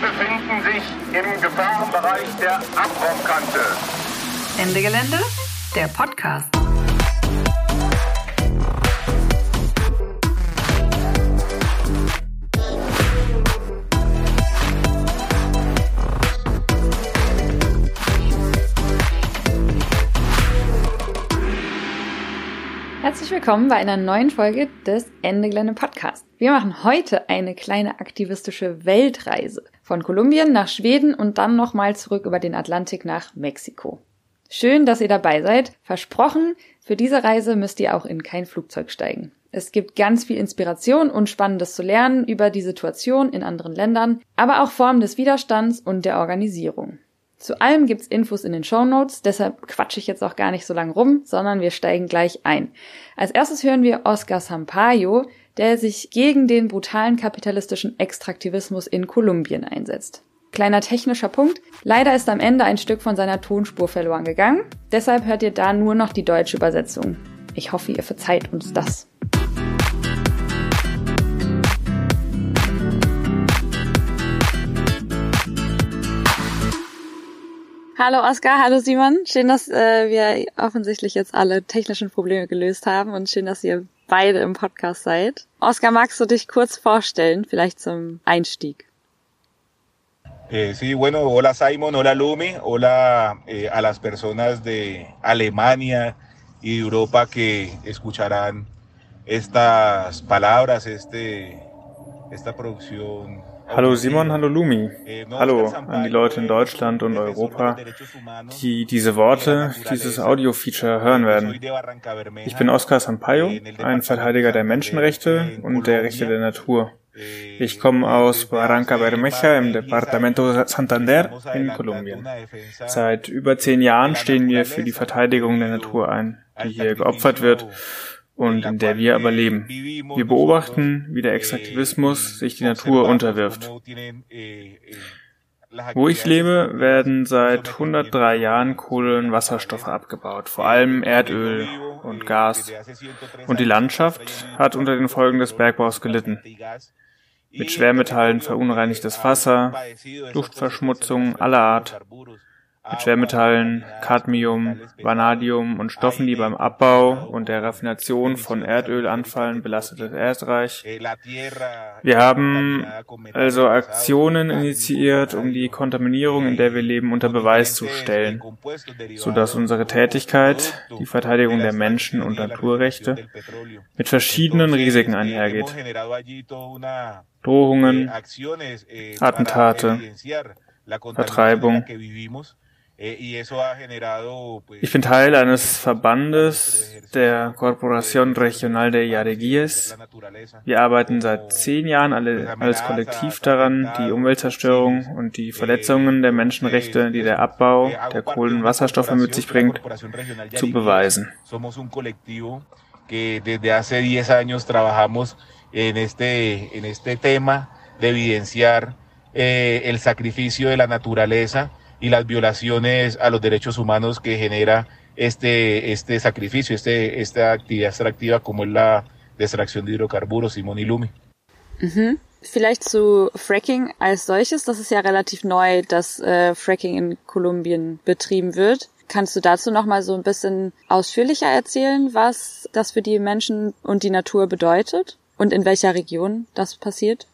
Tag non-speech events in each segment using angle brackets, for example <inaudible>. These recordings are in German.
Befinden sich im Gefahrenbereich der Abraumkante. Ende Gelände, der Podcast. Herzlich willkommen bei einer neuen Folge des Ende Gelände Podcast. Wir machen heute eine kleine aktivistische Weltreise von Kolumbien nach Schweden und dann nochmal zurück über den Atlantik nach Mexiko. Schön, dass ihr dabei seid. Versprochen, für diese Reise müsst ihr auch in kein Flugzeug steigen. Es gibt ganz viel Inspiration und Spannendes zu lernen über die Situation in anderen Ländern, aber auch Formen des Widerstands und der Organisierung. Zu allem gibt's Infos in den Show Notes, deshalb quatsche ich jetzt auch gar nicht so lange rum, sondern wir steigen gleich ein. Als erstes hören wir Oscar Sampaio, der sich gegen den brutalen kapitalistischen Extraktivismus in Kolumbien einsetzt. Kleiner technischer Punkt. Leider ist am Ende ein Stück von seiner Tonspur verloren gegangen. Deshalb hört ihr da nur noch die deutsche Übersetzung. Ich hoffe, ihr verzeiht uns das. Hallo Oskar, hallo Simon. Schön, dass äh, wir offensichtlich jetzt alle technischen Probleme gelöst haben und schön, dass ihr beide im Podcast seid. Oskar, magst du dich kurz vorstellen, vielleicht zum Einstieg? Eh, sí, bueno, hola Simon, hola Lumi, hola eh, a las personas de Alemania y de Europa que escucharán estas palabras, este, esta producción Hallo Simon, hallo Lumi. Hallo an die Leute in Deutschland und Europa, die diese Worte, dieses Audio-Feature hören werden. Ich bin Oscar Sampaio, ein Verteidiger der Menschenrechte und der Rechte der Natur. Ich komme aus Barranca Bermeja im Departamento Santander in Kolumbien. Seit über zehn Jahren stehen wir für die Verteidigung der Natur ein, die hier geopfert wird und in der wir aber leben. Wir beobachten, wie der Extraktivismus sich die Natur unterwirft. Wo ich lebe, werden seit 103 Jahren Kohlenwasserstoffe abgebaut, vor allem Erdöl und Gas. Und die Landschaft hat unter den Folgen des Bergbaus gelitten. Mit Schwermetallen verunreinigtes Wasser, Luftverschmutzung aller Art, mit Schwermetallen, Cadmium, Vanadium und Stoffen, die beim Abbau und der Raffination von Erdöl anfallen, belastetes Erdreich. Wir haben also Aktionen initiiert, um die Kontaminierung, in der wir leben, unter Beweis zu stellen, sodass unsere Tätigkeit, die Verteidigung der Menschen- und Naturrechte, mit verschiedenen Risiken einhergeht. Drohungen, Attentate, Vertreibung, ich bin Teil eines Verbandes der Corporación Regional de Yareguíes. Wir arbeiten seit zehn Jahren alle, als Kollektiv daran, die Umweltzerstörung und die Verletzungen der Menschenrechte, die der Abbau der Kohlenwasserstoffe mit sich bringt, zu beweisen. desde hace 10 años trabajamos en este, en este tema de evidenciar eh, el sacrificio de la naturaleza y las violaciones a los derechos humanos que genera este, este sacrificio, este, esta actividad extractiva como es la extracción de hidrocarburos, Simón y Lumi. Mhm. Vielleicht zu Fracking als solches. Das ist ja relativ neu, dass äh, Fracking in Kolumbien betrieben wird. Kannst du dazu noch mal so ein bisschen ausführlicher erzählen, was das für die Menschen und die Natur bedeutet und in welcher Region das passiert?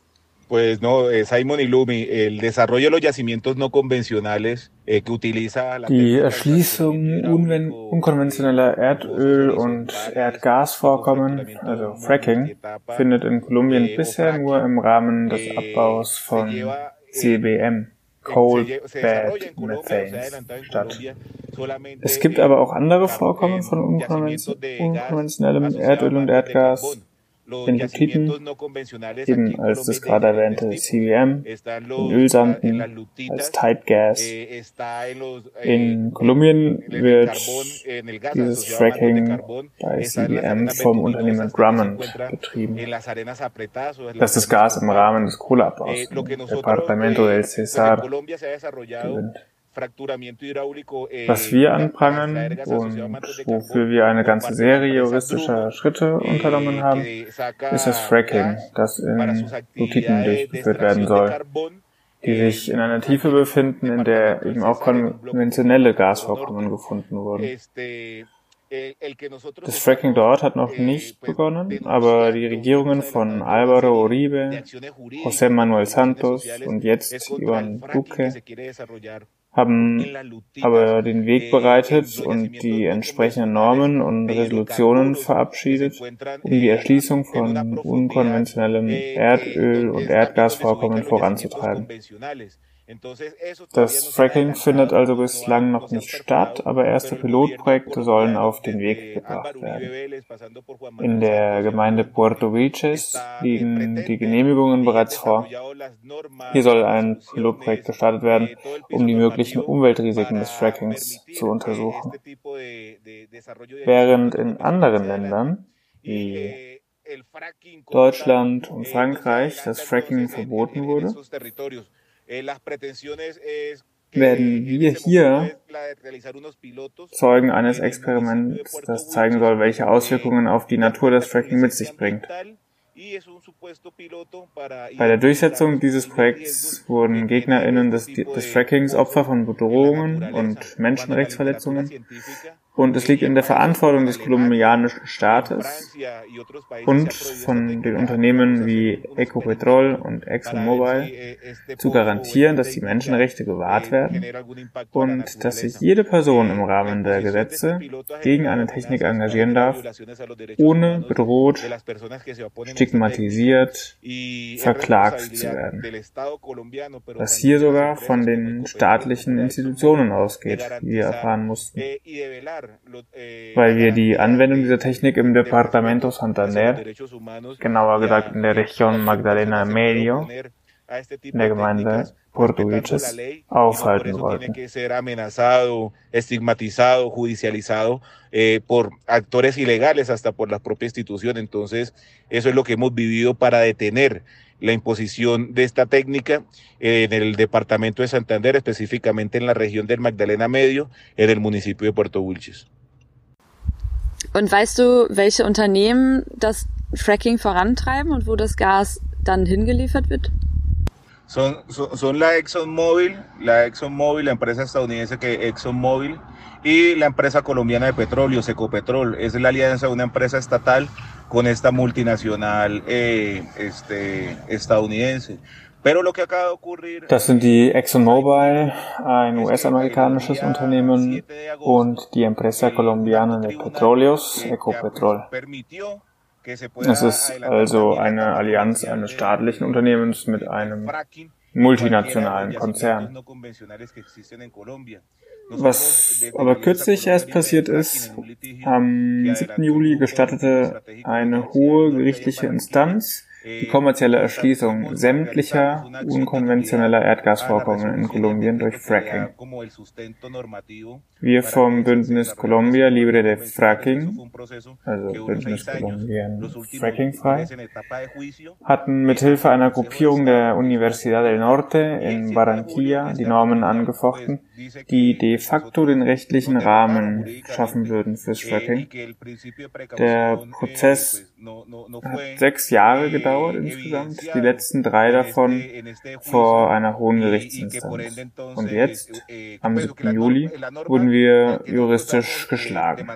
Pues no, eh, Simon y Lumi, el desarrollo de los yacimientos no convencionales eh, que utiliza la Die Erschließung unkonventioneller Erdöl- und Erdgasvorkommen, also Fracking, findet in Kolumbien bisher nur im Rahmen des Abbaus von CBM. Coal Bed Methanes statt. Es gibt aber auch andere Vorkommen von unkonventionellem Erdöl und Erdgas, in Lutiten, eben als das gerade erwähnte CBM, in Ölsanden, als Type Gas. In Kolumbien wird dieses Fracking bei CBM vom Unternehmen Drummond betrieben. Das ist das Gas im Rahmen des Kohleabbaus im Departamento del Cesar gewinnt. Was wir anprangern und wofür wir eine ganze Serie juristischer Schritte unternommen haben, ist das Fracking, das in Lutiten durchgeführt werden soll. die sich in einer Tiefe befinden, in der eben auch konventionelle Gasvorkommen gefunden wurden. Das Fracking dort hat noch nicht begonnen, aber die Regierungen von Álvaro Uribe, José Manuel Santos und jetzt Iván Duque haben aber den Weg bereitet und die entsprechenden Normen und Resolutionen verabschiedet, um die Erschließung von unkonventionellem Erdöl- und Erdgasvorkommen voranzutreiben. Das Fracking findet also bislang noch nicht statt, aber erste Pilotprojekte sollen auf den Weg gebracht werden. In der Gemeinde Puerto Vilches liegen die Genehmigungen bereits vor. Hier soll ein Pilotprojekt gestartet werden, um die möglichen Umweltrisiken des Frackings zu untersuchen. Während in anderen Ländern wie Deutschland und Frankreich das Fracking verboten wurde, Eh, werden wir hier Zeugen eines Experiments, das zeigen soll, welche Auswirkungen auf die Natur das Fracking mit sich bringt. Bei der Durchsetzung dieses Projekts wurden GegnerInnen des, des Frackings Opfer von Bedrohungen und Menschenrechtsverletzungen und es liegt in der Verantwortung des kolumbianischen Staates und von den Unternehmen wie Ecopetrol und ExxonMobil zu garantieren, dass die Menschenrechte gewahrt werden und dass sich jede Person im Rahmen der Gesetze gegen eine Technik engagieren darf, ohne bedroht, stigmatisiert, verklagt zu werden. Was hier sogar von den staatlichen Institutionen ausgeht, wie wir erfahren mussten weil wir die Anwendung dieser Technik im Departamento Santander, genauer gesagt in der Region Magdalena Medio, in der Gemeinde Puerto Vilches, aufhalten wollten. estigmatizado, judicializado eh, por actores ilegales, hasta por la propia institución. Entonces, eso es lo que hemos vivido para detener la imposición de esta técnica en el departamento de Santander, específicamente en la región del Magdalena Medio, en el municipio de Puerto Wilches. Und weißt du, welche Unternehmen das Fracking vorantreiben und wo das Gas dann hingeliefert wird? Son, son, son la ExxonMobil, la ExxonMobil, la empresa estadounidense que ExxonMobil y la empresa colombiana de petróleo, Secopetrol. Es la alianza de una empresa estatal con esta multinacional eh, este, estadounidense. Das sind die ExxonMobil, ein US-amerikanisches Unternehmen, und die Empresa Colombiana de Petróleos, Ecopetrol. Es ist also eine Allianz eines staatlichen Unternehmens mit einem multinationalen Konzern. Was aber kürzlich erst passiert ist, am 7. Juli gestattete eine hohe gerichtliche Instanz die kommerzielle Erschließung sämtlicher unkonventioneller Erdgasvorkommen in Kolumbien durch Fracking. Wir vom Bündnis Colombia Libre de Fracking, also Bündnis Kolumbien Fracking frei, hatten mithilfe einer Gruppierung der Universidad del Norte in Barranquilla die Normen angefochten, die de facto den rechtlichen Rahmen schaffen würden fürs Fracking. Der Prozess hat sechs Jahre gedauert insgesamt, die letzten drei davon vor einer hohen Gerichtsinstanz. Und jetzt, am 7. Juli, wurden wir juristisch geschlagen.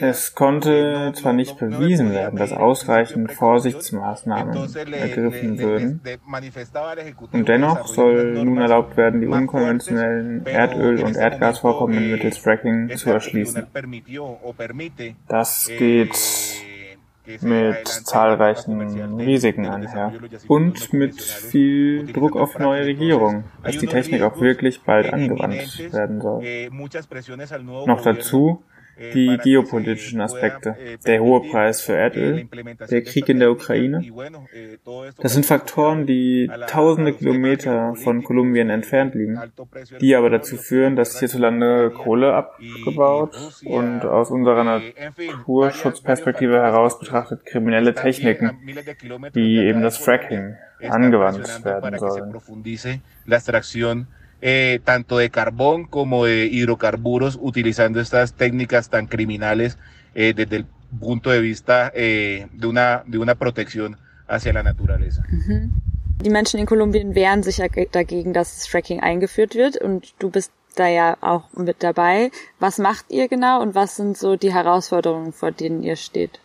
Es konnte zwar nicht bewiesen werden, dass ausreichend Vorsichtsmaßnahmen ergriffen würden, und dennoch soll nun erlaubt werden, die unkonventionellen Erdöl- und Erdgasvorkommen mittels Fracking zu erschließen. Das geht mit zahlreichen Risiken einher und mit viel Druck auf neue Regierungen, dass die Technik auch wirklich bald angewandt werden soll. Noch dazu die geopolitischen Aspekte, der hohe Preis für Erdöl, der Krieg in der Ukraine. Das sind Faktoren, die tausende Kilometer von Kolumbien entfernt liegen, die aber dazu führen, dass hierzulande Kohle abgebaut und aus unserer Naturschutzperspektive heraus betrachtet kriminelle Techniken, wie eben das Fracking, angewandt werden sollen. Eh, tanto de carbón como de hidrocarburos, utilizando estas técnicas tan criminales eh, desde el punto de vista eh, de, una, de una protección hacia la naturaleza. Die Menschen in Kolumbien wehren sich ja dagegen, dass das Fracking eingeführt wird und du bist da ja auch mit dabei. Was macht ihr genau und was sind so die Herausforderungen, vor denen ihr steht?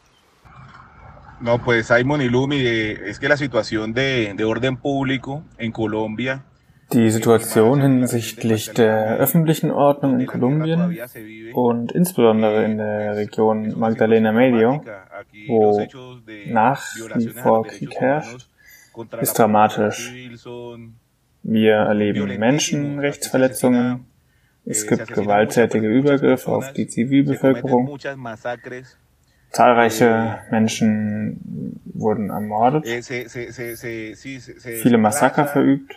No, pues Simon y Lumi, es que la situación de, de orden público en Colombia die Situation hinsichtlich der öffentlichen Ordnung in Kolumbien und insbesondere in der Region Magdalena Medio, wo nach wie vor Krieg herrscht, ist dramatisch. Wir erleben Menschenrechtsverletzungen, es gibt gewalttätige Übergriffe auf die Zivilbevölkerung, zahlreiche Menschen wurden ermordet, viele Massaker verübt,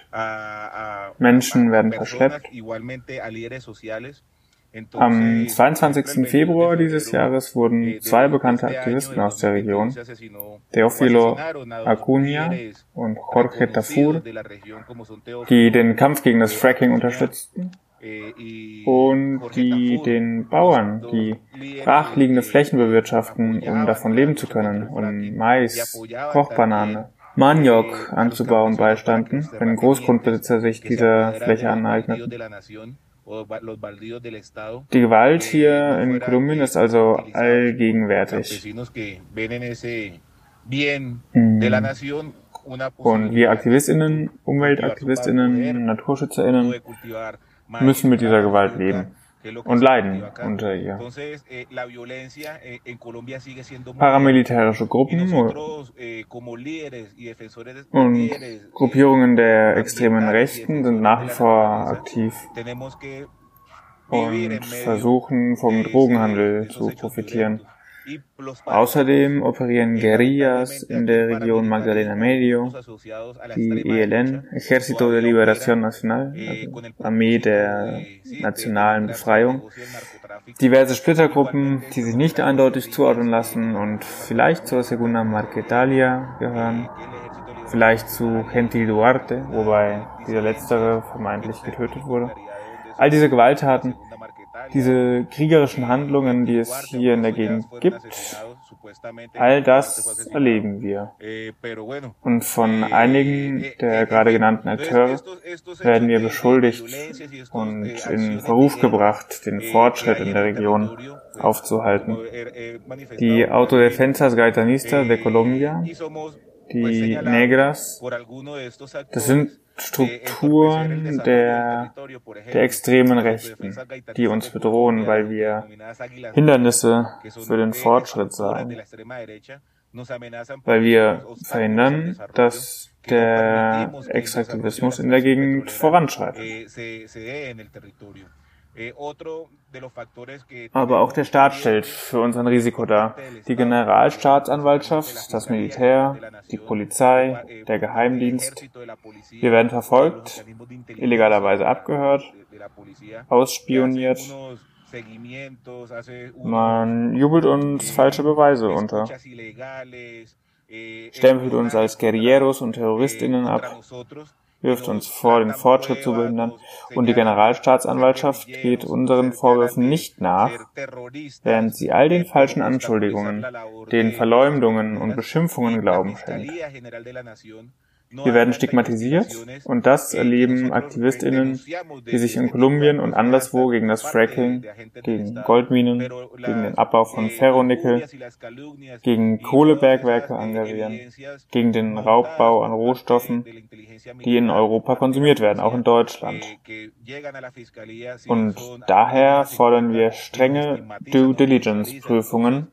Menschen werden verschleppt. Am 22. Februar dieses Jahres wurden zwei bekannte Aktivisten aus der Region, Teófilo Acuña und Jorge Tafur, die den Kampf gegen das Fracking unterstützten, und die den Bauern, die brachliegende Flächen bewirtschaften, um davon leben zu können, um Mais, Kochbanane, Maniok anzubauen beistanden, wenn Großgrundbesitzer sich dieser Fläche aneigneten. Die Gewalt hier in Kolumbien ist also allgegenwärtig. Mhm. Und wir AktivistInnen, UmweltaktivistInnen, NaturschützerInnen müssen mit dieser Gewalt leben und leiden unter ihr. Eh, eh, Paramilitärische Gruppen eh, und Gruppierungen der extremen Rechten sind nach wie vor aktiv und versuchen vom Drogenhandel zu profitieren. Außerdem operieren Guerillas in der Region Magdalena Medio, die ELN, Ejército de Liberación Nacional, also Armee der nationalen Befreiung, diverse Splittergruppen, die sich nicht eindeutig zuordnen lassen und vielleicht zur Segunda Marquetalia gehören, vielleicht zu Gentil Duarte, wobei dieser letztere vermeintlich getötet wurde. All diese Gewalttaten diese kriegerischen Handlungen, die es hier in der Gegend gibt, all das erleben wir. Und von einigen der gerade genannten Akteure werden wir beschuldigt und in Verruf gebracht, den Fortschritt in der Region aufzuhalten. Die Autodefensas Gaitanistas de Colombia, die Negras, das sind Strukturen der, der extremen Rechten, die uns bedrohen, weil wir Hindernisse für den Fortschritt seien, weil wir verhindern, dass der Extraktivismus in der Gegend voranschreitet. Eh, Aber auch der Staat stellt für uns ein Risiko dar. Die Generalstaatsanwaltschaft, das Militär, die Polizei, eh, der Geheimdienst. Wir werden verfolgt, illegalerweise abgehört, ausspioniert. Man jubelt uns falsche Beweise unter, eh, stempelt uns als Guerilleros und Terroristinnen ab wirft uns vor, den Fortschritt zu behindern, und die Generalstaatsanwaltschaft geht unseren Vorwürfen nicht nach, während sie all den falschen Anschuldigungen, den Verleumdungen und Beschimpfungen Glauben schenkt. Wir werden stigmatisiert und das erleben AktivistInnen, die sich in Kolumbien und anderswo gegen das Fracking, gegen Goldminen, gegen den Abbau von Ferronickel, gegen Kohlebergwerke engagieren, gegen den Raubbau an Rohstoffen, die in Europa konsumiert werden, auch in Deutschland. Und daher fordern wir strenge Due Diligence Prüfungen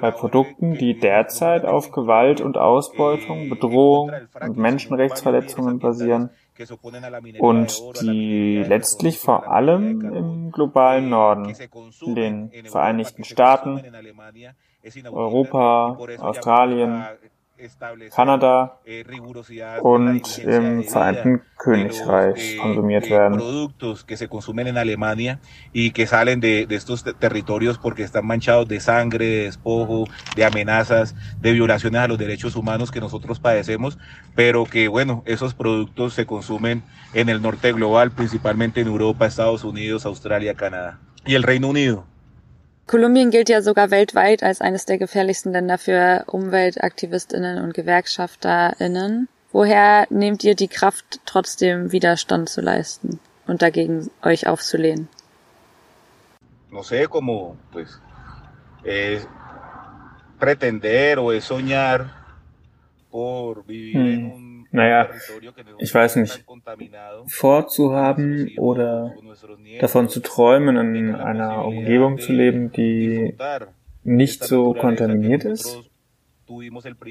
bei Produkten, die derzeit auf Gewalt und Ausbeutung, Bedrohung und Menschenrechtsverletzungen basieren und die letztlich vor allem im globalen Norden, in den Vereinigten Staaten, Europa, Australien, Kanada und im Vereinten Königreich konsumiert werden. Productos que se consumen en Alemania y que salen de, de estos territorios porque están manchados de sangre, de despojo, de amenazas, de violaciones a los derechos humanos que nosotros padecemos, pero que bueno, esos productos se consumen en el norte global, principalmente en Europa, Estados Unidos, Australia, Canadá y el Reino Unido. Kolumbien gilt ja sogar weltweit als eines der gefährlichsten Länder für Umweltaktivistinnen und Gewerkschafterinnen. Woher nehmt ihr die Kraft, trotzdem Widerstand zu leisten und dagegen euch aufzulehnen? No sé, como, pues, es pretender o es soñar por vivir hm. en un naja, ich weiß nicht, vorzuhaben oder davon zu träumen, in einer Umgebung zu leben, die nicht so kontaminiert ist,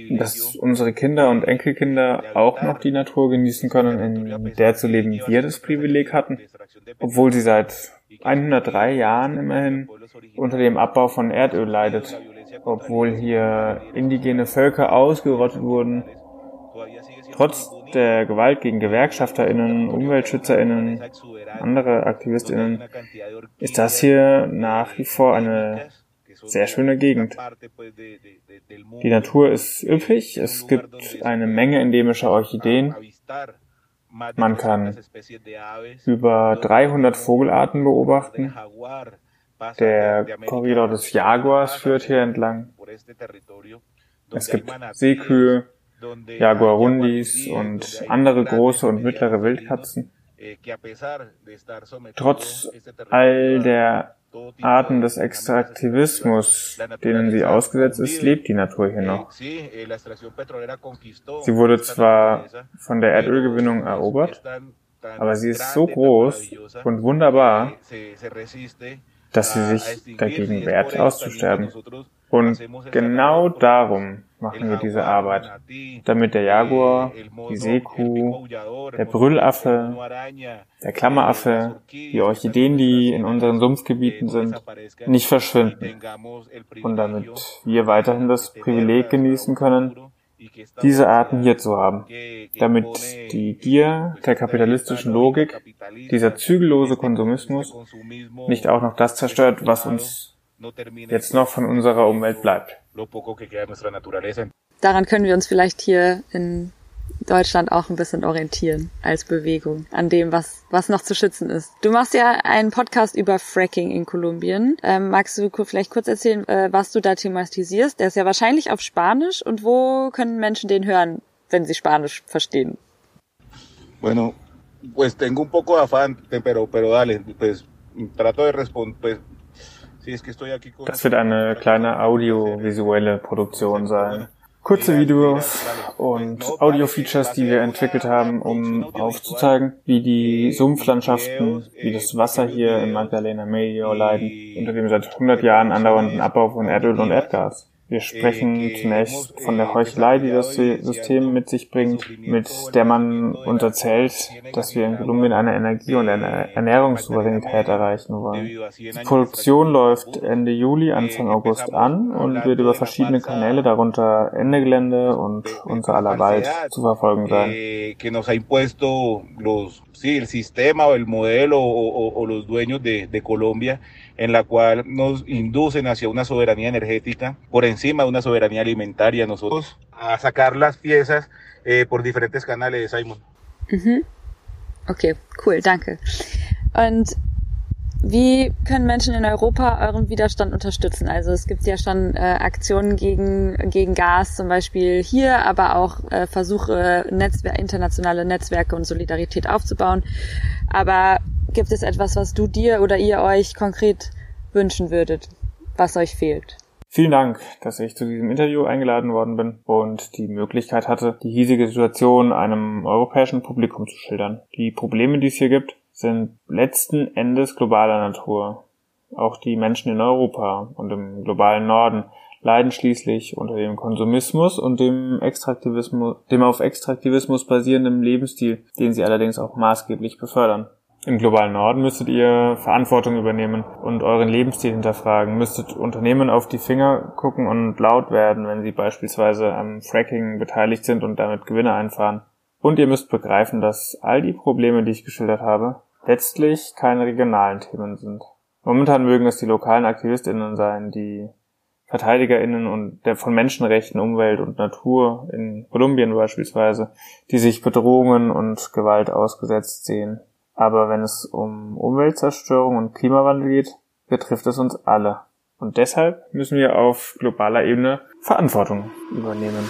dass unsere Kinder und Enkelkinder auch noch die Natur genießen können, in der zu leben wir das Privileg hatten, obwohl sie seit 103 Jahren immerhin unter dem Abbau von Erdöl leidet, obwohl hier indigene Völker ausgerottet wurden, Trotz der Gewalt gegen GewerkschafterInnen, UmweltschützerInnen, andere AktivistInnen, ist das hier nach wie vor eine sehr schöne Gegend. Die Natur ist üppig, es gibt eine Menge endemischer Orchideen. Man kann über 300 Vogelarten beobachten. Der Korridor des Jaguars führt hier entlang. Es gibt Seekühe, Jaguarundis und andere große und mittlere Wildkatzen. Trotz all der Arten des Extraktivismus, denen sie ausgesetzt ist, lebt die Natur hier noch. Sie wurde zwar von der Erdölgewinnung erobert, aber sie ist so groß und wunderbar, dass sie sich dagegen wehrt, auszusterben. Und genau darum machen wir diese Arbeit, damit der Jaguar, die Seekuh, der Brüllaffe, der Klammeraffe, die Orchideen, die in unseren Sumpfgebieten sind, nicht verschwinden. und damit wir weiterhin das Privileg genießen können, diese Arten hier zu haben, damit die Gier der kapitalistischen Logik, dieser zügellose Konsumismus nicht auch noch das zerstört, was uns jetzt noch von unserer Umwelt bleibt. Daran können wir uns vielleicht hier in Deutschland auch ein bisschen orientieren als Bewegung an dem, was, was noch zu schützen ist. Du machst ja einen Podcast über Fracking in Kolumbien. Ähm, magst du vielleicht kurz erzählen, äh, was du da thematisierst? Der ist ja wahrscheinlich auf Spanisch und wo können Menschen den hören, wenn sie Spanisch verstehen? Bueno, pues tengo un poco de afán, pero, pero dale, pues trato de responder, pues das wird eine kleine audiovisuelle Produktion sein. Kurze Videos und Audio-Features, die wir entwickelt haben, um aufzuzeigen, wie die Sumpflandschaften, wie das Wasser hier in Magdalena Medio leiden, unter dem seit 100 Jahren andauernden Abbau von Erdöl und Erdgas. Wir sprechen zunächst von der Heuchelei, die das System mit sich bringt, mit der man uns erzählt, dass wir in Kolumbien eine Energie- und eine Ernährungssouveränität erreichen wollen. Die Produktion läuft Ende Juli, Anfang August an und wird über verschiedene Kanäle, darunter Ende Gelände und unser aller Wald, zu verfolgen sein. sí, el sistema o el modelo o, o, o los dueños de, de, Colombia, en la cual nos inducen hacia una soberanía energética por encima de una soberanía alimentaria, nosotros a sacar las piezas eh, por diferentes canales, Simon. Okay, cool, danke. Und Wie können Menschen in Europa euren Widerstand unterstützen? Also es gibt ja schon äh, Aktionen gegen, gegen Gas, zum Beispiel hier, aber auch äh, Versuche, Netzwer internationale Netzwerke und Solidarität aufzubauen. Aber gibt es etwas, was du dir oder ihr euch konkret wünschen würdet, was euch fehlt? Vielen Dank, dass ich zu diesem Interview eingeladen worden bin und die Möglichkeit hatte, die hiesige Situation einem europäischen Publikum zu schildern. Die Probleme, die es hier gibt, sind letzten Endes globaler Natur. Auch die Menschen in Europa und im globalen Norden leiden schließlich unter dem Konsumismus und dem Extraktivismus, dem auf Extraktivismus basierenden Lebensstil, den sie allerdings auch maßgeblich befördern. Im globalen Norden müsstet ihr Verantwortung übernehmen und euren Lebensstil hinterfragen, müsstet Unternehmen auf die Finger gucken und laut werden, wenn sie beispielsweise am Fracking beteiligt sind und damit Gewinne einfahren. Und ihr müsst begreifen, dass all die Probleme, die ich geschildert habe, letztlich keine regionalen Themen sind. Momentan mögen es die lokalen AktivistInnen sein, die VerteidigerInnen und der von Menschenrechten, Umwelt und Natur in Kolumbien beispielsweise, die sich Bedrohungen und Gewalt ausgesetzt sehen. Aber wenn es um Umweltzerstörung und Klimawandel geht, betrifft es uns alle. Und deshalb müssen wir auf globaler Ebene Verantwortung übernehmen.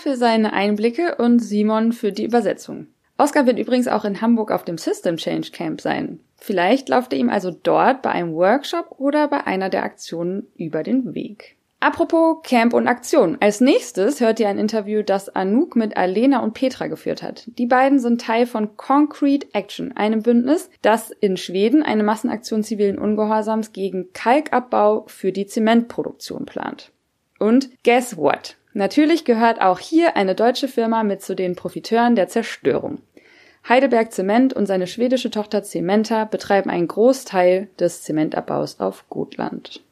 Für seine Einblicke und Simon für die Übersetzung. Oskar wird übrigens auch in Hamburg auf dem System Change Camp sein. Vielleicht lauft er ihm also dort bei einem Workshop oder bei einer der Aktionen über den Weg. Apropos Camp und Aktion. Als nächstes hört ihr ein Interview, das Anouk mit Alena und Petra geführt hat. Die beiden sind Teil von Concrete Action, einem Bündnis, das in Schweden eine Massenaktion zivilen Ungehorsams gegen Kalkabbau für die Zementproduktion plant. Und guess what? Natürlich gehört auch hier eine deutsche Firma mit zu den Profiteuren der Zerstörung. Heidelberg Zement und seine schwedische Tochter Cementa betreiben einen Großteil des Zementabbaus auf Gotland.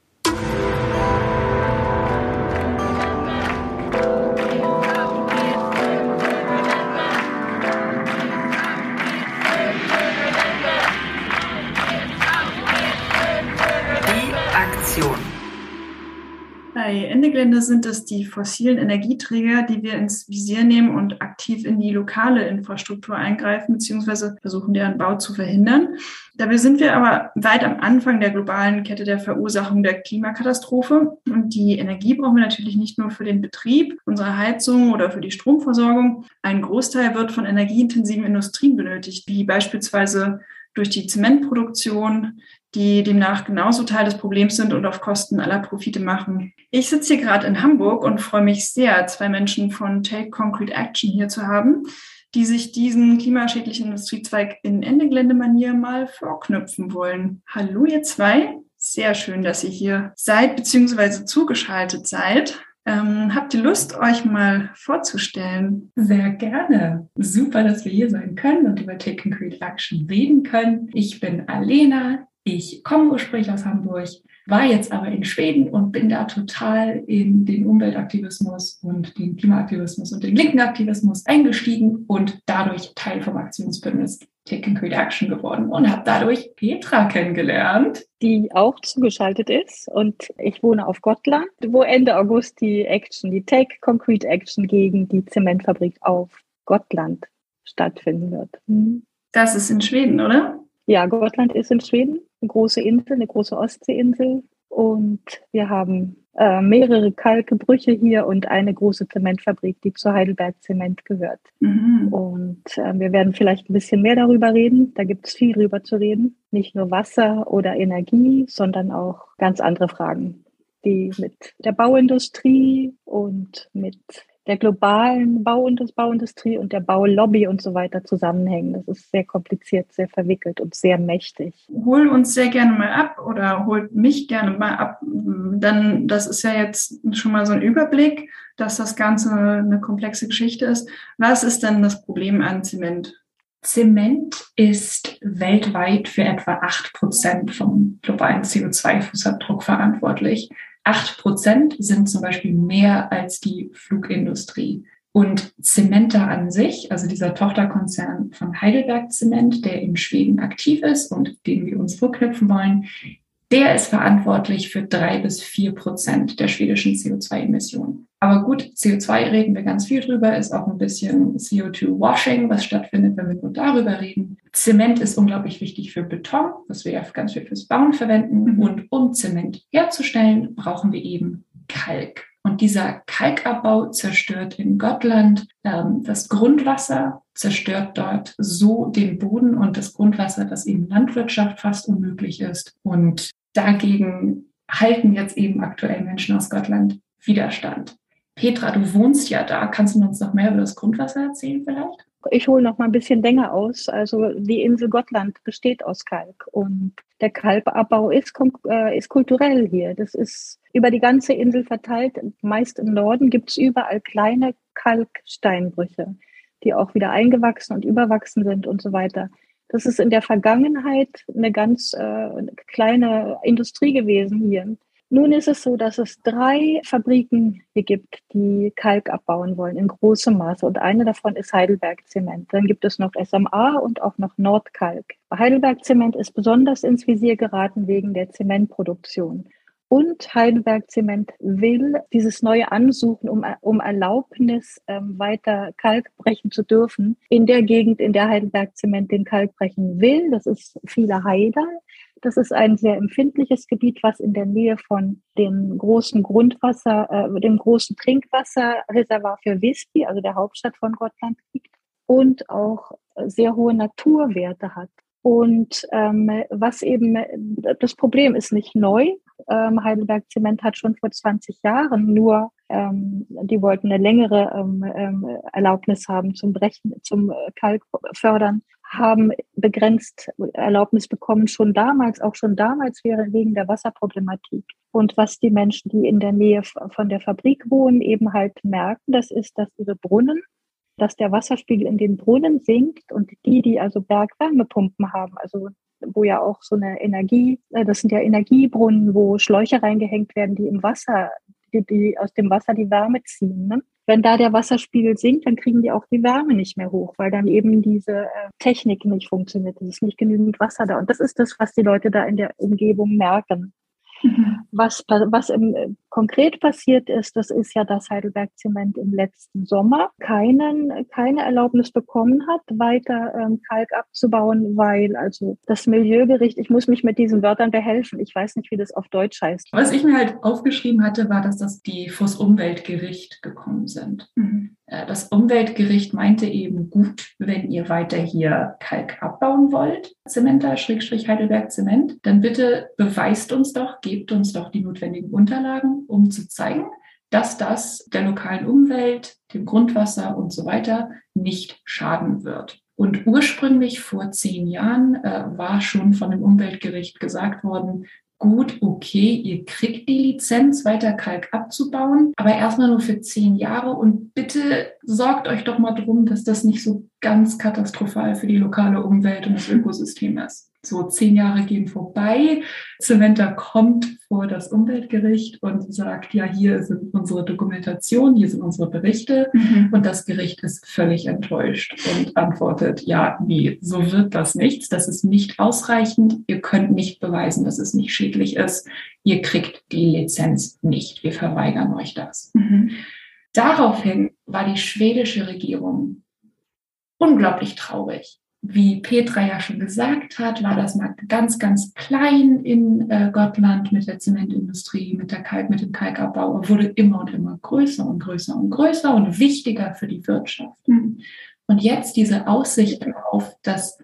Bei Ende Gelände sind es die fossilen Energieträger, die wir ins Visier nehmen und aktiv in die lokale Infrastruktur eingreifen bzw. versuchen, deren Bau zu verhindern. Dabei sind wir aber weit am Anfang der globalen Kette der Verursachung der Klimakatastrophe. Und die Energie brauchen wir natürlich nicht nur für den Betrieb unserer Heizung oder für die Stromversorgung. Ein Großteil wird von energieintensiven Industrien benötigt, wie beispielsweise durch die Zementproduktion, die demnach genauso Teil des Problems sind und auf Kosten aller Profite machen. Ich sitze hier gerade in Hamburg und freue mich sehr, zwei Menschen von Take Concrete Action hier zu haben, die sich diesen klimaschädlichen Industriezweig in Ende-Gelände-Manier mal vorknüpfen wollen. Hallo ihr zwei, sehr schön, dass ihr hier seid bzw. zugeschaltet seid. Ähm, habt ihr Lust, euch mal vorzustellen? Sehr gerne. Super, dass wir hier sein können und über Take Concrete Action reden können. Ich bin Alena. Ich komme ursprünglich aus Hamburg, war jetzt aber in Schweden und bin da total in den Umweltaktivismus und den Klimaaktivismus und den linken Aktivismus eingestiegen und dadurch Teil vom Aktionsbündnis Take Concrete Action geworden und habe dadurch Petra kennengelernt. Die auch zugeschaltet ist und ich wohne auf Gottland, wo Ende August die Action, die Take Concrete Action gegen die Zementfabrik auf Gottland stattfinden wird. Das ist in Schweden, oder? Ja, Gottland ist in Schweden eine große Insel, eine große Ostseeinsel. Und wir haben äh, mehrere Kalkbrüche hier und eine große Zementfabrik, die zu Heidelberg Zement gehört. Mhm. Und äh, wir werden vielleicht ein bisschen mehr darüber reden. Da gibt es viel drüber zu reden. Nicht nur Wasser oder Energie, sondern auch ganz andere Fragen, die mit der Bauindustrie und mit der globalen Bauindustrie und der Baulobby und so weiter zusammenhängen. Das ist sehr kompliziert, sehr verwickelt und sehr mächtig. Hol uns sehr gerne mal ab oder holt mich gerne mal ab. Dann, das ist ja jetzt schon mal so ein Überblick, dass das Ganze eine komplexe Geschichte ist. Was ist denn das Problem an Zement? Zement ist weltweit für etwa acht Prozent vom globalen CO2-Fußabdruck verantwortlich. Acht Prozent sind zum Beispiel mehr als die Flugindustrie. Und Zementa an sich, also dieser Tochterkonzern von Heidelberg Zement, der in Schweden aktiv ist und den wir uns vorknüpfen wollen, der ist verantwortlich für drei bis vier Prozent der schwedischen CO2-Emissionen. Aber gut, CO2 reden wir ganz viel drüber, ist auch ein bisschen CO2-Washing, was stattfindet, wenn wir nur darüber reden. Zement ist unglaublich wichtig für Beton, was wir ja ganz viel fürs Bauen verwenden. Mhm. Und um Zement herzustellen, brauchen wir eben Kalk. Und dieser Kalkabbau zerstört in Gottland ähm, das Grundwasser, zerstört dort so den Boden und das Grundwasser, das eben Landwirtschaft fast unmöglich ist. Und dagegen halten jetzt eben aktuell Menschen aus Gottland Widerstand. Petra, du wohnst ja da. Kannst du uns noch mehr über das Grundwasser erzählen vielleicht? Ich hole noch mal ein bisschen länger aus. Also die Insel Gottland besteht aus Kalk und der Kalkabbau ist, äh, ist kulturell hier. Das ist über die ganze Insel verteilt. Meist im Norden gibt es überall kleine Kalksteinbrüche, die auch wieder eingewachsen und überwachsen sind und so weiter. Das ist in der Vergangenheit eine ganz äh, kleine Industrie gewesen hier. Nun ist es so, dass es drei Fabriken hier gibt, die Kalk abbauen wollen in großem Maße. Und eine davon ist Heidelberg Zement. Dann gibt es noch SMA und auch noch Nordkalk. Heidelberg Zement ist besonders ins Visier geraten wegen der Zementproduktion. Und Heidelberg Zement will dieses neue Ansuchen um, um Erlaubnis, ähm, weiter Kalk brechen zu dürfen, in der Gegend, in der Heidelberg Zement den Kalk brechen will. Das ist viele Heide. Das ist ein sehr empfindliches Gebiet, was in der Nähe von dem großen Grundwasser, äh, dem großen Trinkwasserreservoir für Visby, also der Hauptstadt von Gottland, liegt und auch sehr hohe Naturwerte hat. Und ähm, was eben, das Problem ist nicht neu. Ähm, Heidelberg Zement hat schon vor 20 Jahren nur, ähm, die wollten eine längere ähm, ähm, Erlaubnis haben zum Brechen, zum Kalkfördern, haben begrenzt Erlaubnis bekommen, schon damals, auch schon damals wäre wegen der Wasserproblematik. Und was die Menschen, die in der Nähe von der Fabrik wohnen, eben halt merken, das ist, dass ihre Brunnen dass der Wasserspiegel in den Brunnen sinkt und die, die also Bergwärmepumpen haben, also wo ja auch so eine Energie, äh, das sind ja Energiebrunnen, wo Schläuche reingehängt werden, die im Wasser, die, die aus dem Wasser die Wärme ziehen. Ne? Wenn da der Wasserspiegel sinkt, dann kriegen die auch die Wärme nicht mehr hoch, weil dann eben diese äh, Technik nicht funktioniert. Es ist nicht genügend Wasser da. Und das ist das, was die Leute da in der Umgebung merken. Mhm. Was, was im, äh, konkret passiert ist, das ist ja, dass Heidelberg Zement im letzten Sommer keinen, keine Erlaubnis bekommen hat, weiter ähm, Kalk abzubauen, weil also das Milieugericht, ich muss mich mit diesen Wörtern behelfen, ich weiß nicht, wie das auf Deutsch heißt. Was ich mir halt aufgeschrieben hatte, war, dass das die vors Umweltgericht gekommen sind. Mhm. Äh, das Umweltgericht meinte eben, gut, wenn ihr weiter hier Kalk abbauen wollt, Zementer, Schrägstrich Heidelberg Zement, dann bitte beweist uns doch, gebt uns doch die notwendigen Unterlagen, um zu zeigen, dass das der lokalen Umwelt, dem Grundwasser und so weiter nicht schaden wird. Und ursprünglich vor zehn Jahren äh, war schon von dem Umweltgericht gesagt worden, gut, okay, ihr kriegt die Lizenz, weiter Kalk abzubauen, aber erstmal nur für zehn Jahre und bitte sorgt euch doch mal drum, dass das nicht so ganz katastrophal für die lokale Umwelt und das Ökosystem ist so zehn Jahre gehen vorbei. Cementa kommt vor das Umweltgericht und sagt, ja, hier sind unsere Dokumentationen, hier sind unsere Berichte. Mhm. Und das Gericht ist völlig enttäuscht und antwortet, ja, nee, so wird das nichts. Das ist nicht ausreichend. Ihr könnt nicht beweisen, dass es nicht schädlich ist. Ihr kriegt die Lizenz nicht. Wir verweigern euch das. Mhm. Daraufhin war die schwedische Regierung unglaublich traurig wie Petra ja schon gesagt hat, war das Markt ganz, ganz klein in äh, Gottland mit der Zementindustrie, mit der Kalk, mit dem Kalkabbau und wurde immer und immer größer und größer und größer und wichtiger für die Wirtschaft. Mhm. Und jetzt diese Aussicht darauf, dass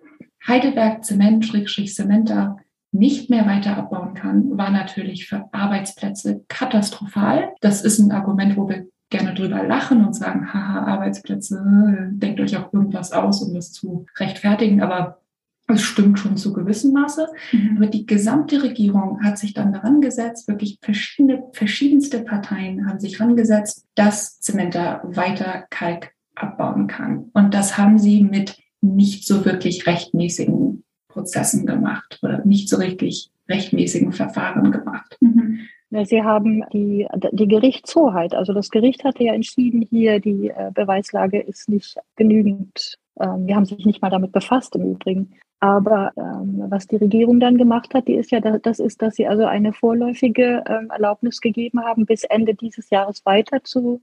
Heidelberg Zement, Schrägstrich Zementa nicht mehr weiter abbauen kann, war natürlich für Arbeitsplätze katastrophal. Das ist ein Argument, wo wir gerne drüber lachen und sagen, haha, Arbeitsplätze, denkt euch auch irgendwas aus, um das zu rechtfertigen. Aber es stimmt schon zu gewissem Maße. Mhm. Aber die gesamte Regierung hat sich dann daran gesetzt, wirklich verschiedene, verschiedenste Parteien haben sich daran gesetzt, dass Zementa weiter Kalk abbauen kann. Und das haben sie mit nicht so wirklich rechtmäßigen Prozessen gemacht oder nicht so richtig rechtmäßigen Verfahren gemacht. Mhm. Sie haben die, die Gerichtshoheit, also das Gericht hatte ja entschieden, hier die äh, Beweislage ist nicht genügend. Ähm, wir haben sich nicht mal damit befasst im Übrigen. Aber ähm, was die Regierung dann gemacht hat, die ist ja, das ist, dass sie also eine vorläufige ähm, Erlaubnis gegeben haben, bis Ende dieses Jahres weiter zu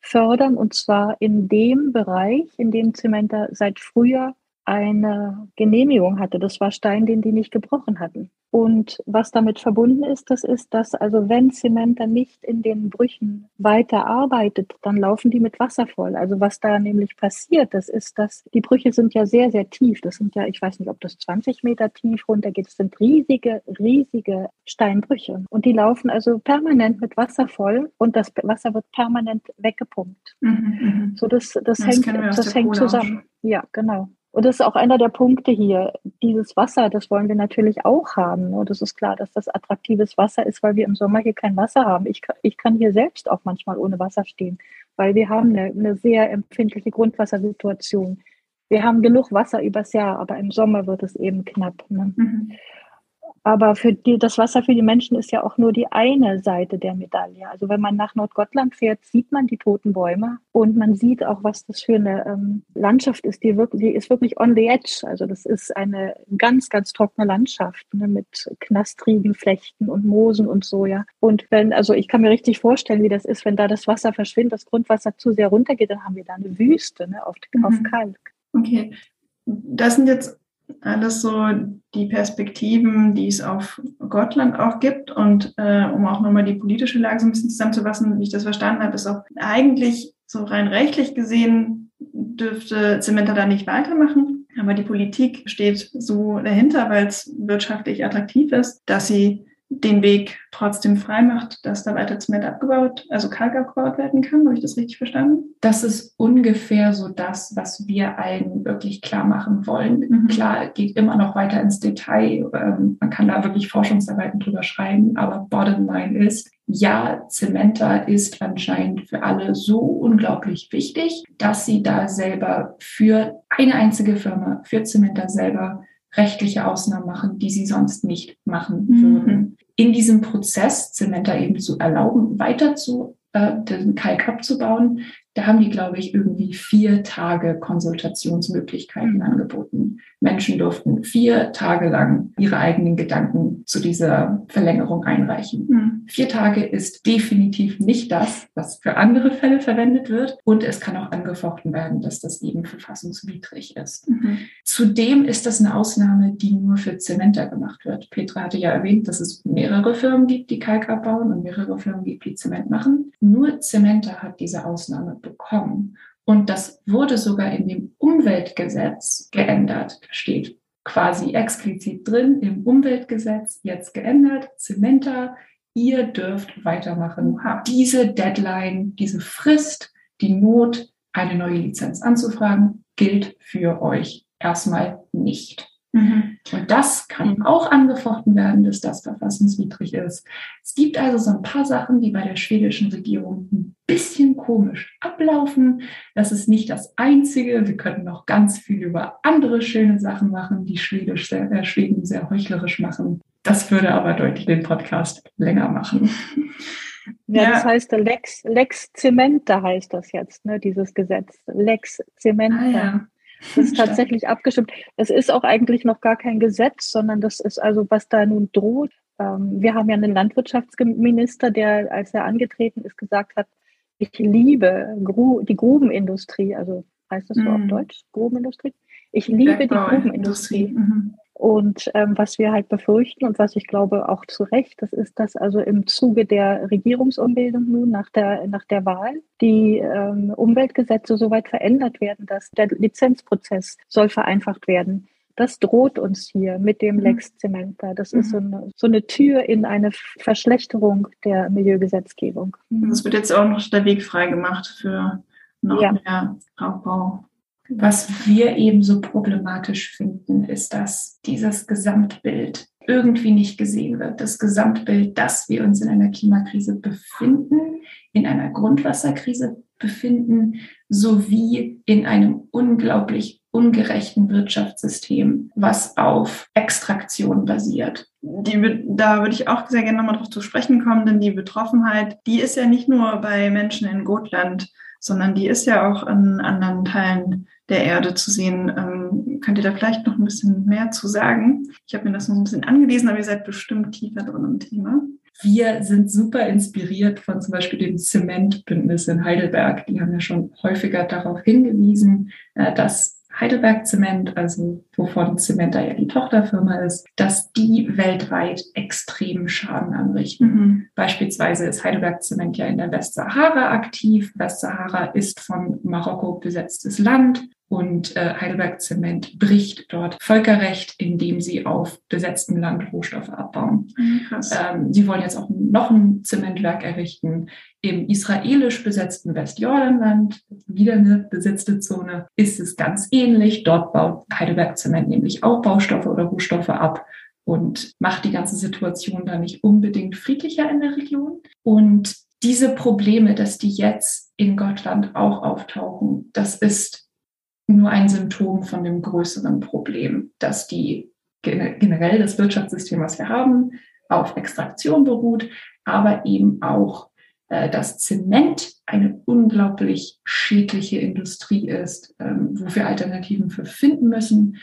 fördern. Und zwar in dem Bereich, in dem Zementer seit Frühjahr eine Genehmigung hatte. Das war Stein, den die nicht gebrochen hatten. Und was damit verbunden ist, das ist, dass also wenn Zement dann nicht in den Brüchen weiter arbeitet, dann laufen die mit Wasser voll. Also was da nämlich passiert, das ist, dass die Brüche sind ja sehr, sehr tief. Das sind ja, ich weiß nicht, ob das 20 Meter tief runtergeht. Das sind riesige, riesige Steinbrüche. Und die laufen also permanent mit Wasser voll und das Wasser wird permanent weggepumpt. Mhm, mhm. so das, das, das hängt, das hängt zusammen. Ja, genau. Und das ist auch einer der Punkte hier. Dieses Wasser, das wollen wir natürlich auch haben. Und das ist klar, dass das attraktives Wasser ist, weil wir im Sommer hier kein Wasser haben. Ich, ich kann hier selbst auch manchmal ohne Wasser stehen, weil wir haben eine, eine sehr empfindliche Grundwassersituation. Wir haben genug Wasser übers Jahr, aber im Sommer wird es eben knapp. Ne? Mhm. Aber für die, das Wasser für die Menschen ist ja auch nur die eine Seite der Medaille. Also wenn man nach Nordgottland fährt, sieht man die toten Bäume und man sieht auch, was das für eine ähm, Landschaft ist. Die, wirklich, die ist wirklich on the edge. Also das ist eine ganz, ganz trockene Landschaft ne, mit knastrigen Flechten und Moosen und so, ja. Und wenn, also ich kann mir richtig vorstellen, wie das ist, wenn da das Wasser verschwindet, das Grundwasser zu sehr runtergeht, dann haben wir da eine Wüste ne, auf, mhm. auf Kalk. Okay. Das sind jetzt alles so die Perspektiven, die es auf Gottland auch gibt. Und äh, um auch nochmal die politische Lage so ein bisschen zusammenzufassen, wie ich das verstanden habe, ist auch eigentlich so rein rechtlich gesehen dürfte Zementa da nicht weitermachen. Aber die Politik steht so dahinter, weil es wirtschaftlich attraktiv ist, dass sie den Weg trotzdem frei macht, dass da weiter Zement abgebaut, also Kalk abgebaut werden kann. Habe ich das richtig verstanden? Das ist ungefähr so das, was wir allen wirklich klar machen wollen. Mhm. Klar, geht immer noch weiter ins Detail. Ähm, man kann da wirklich Forschungsarbeiten drüber schreiben, aber bottom line ist, ja, Zementa ist anscheinend für alle so unglaublich wichtig, dass sie da selber für eine einzige Firma, für Zementa selber rechtliche Ausnahmen machen, die sie sonst nicht machen mhm. In diesem Prozess Zementa eben zu erlauben, weiter zu äh, den Kalk abzubauen, da haben die, glaube ich, irgendwie vier Tage Konsultationsmöglichkeiten mhm. angeboten. Menschen durften vier Tage lang ihre eigenen Gedanken zu dieser Verlängerung einreichen. Mhm. Vier Tage ist definitiv nicht das, was für andere Fälle verwendet wird. Und es kann auch angefochten werden, dass das eben verfassungswidrig ist. Mhm. Zudem ist das eine Ausnahme, die nur für Zementer gemacht wird. Petra hatte ja erwähnt, dass es mehrere Firmen gibt, die Kalk abbauen und mehrere Firmen gibt, die Zement machen. Nur Zementer hat diese Ausnahme bekommen. Und das wurde sogar in dem Umweltgesetz geändert. Da steht quasi explizit drin im Umweltgesetz jetzt geändert. Zementa, ihr dürft weitermachen. Diese Deadline, diese Frist, die Not, eine neue Lizenz anzufragen, gilt für euch erstmal nicht. Mhm. Und das kann auch angefochten werden, dass das verfassungswidrig ist. Es gibt also so ein paar Sachen, die bei der schwedischen Regierung ein bisschen komisch ablaufen. Das ist nicht das Einzige. Wir könnten noch ganz viel über andere schöne Sachen machen, die Schwedisch sehr, äh, Schweden sehr heuchlerisch machen. Das würde aber deutlich den Podcast länger machen. Ja, ja, das heißt Lex, Lex Cementa heißt das jetzt, ne, dieses Gesetz. Lex Cementa. Ah, ja. <laughs> Das ist tatsächlich abgestimmt. Es ist auch eigentlich noch gar kein Gesetz, sondern das ist also, was da nun droht. Ähm, wir haben ja einen Landwirtschaftsminister, der, als er angetreten ist, gesagt hat, ich liebe die Grubenindustrie, also heißt das so auf mhm. Deutsch, Grubenindustrie? Ich liebe die Grubenindustrie. Mhm. Und ähm, was wir halt befürchten und was ich glaube auch zu Recht, das ist, dass also im Zuge der Regierungsumbildung nun nach der, nach der Wahl die ähm, Umweltgesetze so weit verändert werden, dass der Lizenzprozess soll vereinfacht werden. Das droht uns hier mit dem mhm. Lex Zementa. Das mhm. ist so eine, so eine Tür in eine Verschlechterung der Milieugesetzgebung. Mhm. Es wird jetzt auch noch der Weg freigemacht für noch ja. mehr Raubbau. Was wir eben so problematisch finden, ist, dass dieses Gesamtbild irgendwie nicht gesehen wird. Das Gesamtbild, dass wir uns in einer Klimakrise befinden, in einer Grundwasserkrise befinden, sowie in einem unglaublich ungerechten Wirtschaftssystem, was auf Extraktion basiert. Die, da würde ich auch sehr gerne nochmal drauf zu sprechen kommen, denn die Betroffenheit, die ist ja nicht nur bei Menschen in Gotland, sondern die ist ja auch in anderen Teilen der Erde zu sehen. Ähm, könnt ihr da vielleicht noch ein bisschen mehr zu sagen? Ich habe mir das noch ein bisschen angelesen, aber ihr seid bestimmt tiefer drin im Thema. Wir sind super inspiriert von zum Beispiel dem Zementbündnis in Heidelberg. Die haben ja schon häufiger darauf hingewiesen, äh, dass Heidelberg Zement, also wovon Zementa ja die Tochterfirma ist, dass die weltweit extremen Schaden anrichten. Mhm. Beispielsweise ist Heidelberg Zement ja in der Westsahara aktiv. Westsahara ist von Marokko besetztes Land. Und äh, Heidelberg Zement bricht dort Völkerrecht, indem sie auf besetztem Land Rohstoffe abbauen. Mhm, ähm, sie wollen jetzt auch noch ein Zementwerk errichten im israelisch besetzten Westjordanland, wieder eine besetzte Zone, ist es ganz ähnlich. Dort baut Heidelberg Zement nämlich auch Baustoffe oder Rohstoffe ab und macht die ganze Situation da nicht unbedingt friedlicher in der Region. Und diese Probleme, dass die jetzt in Gottland auch auftauchen, das ist nur ein Symptom von dem größeren Problem, dass die generell das Wirtschaftssystem, was wir haben, auf Extraktion beruht, aber eben auch äh, dass Zement eine unglaublich schädliche Industrie ist, ähm, wo wir Alternativen für finden müssen,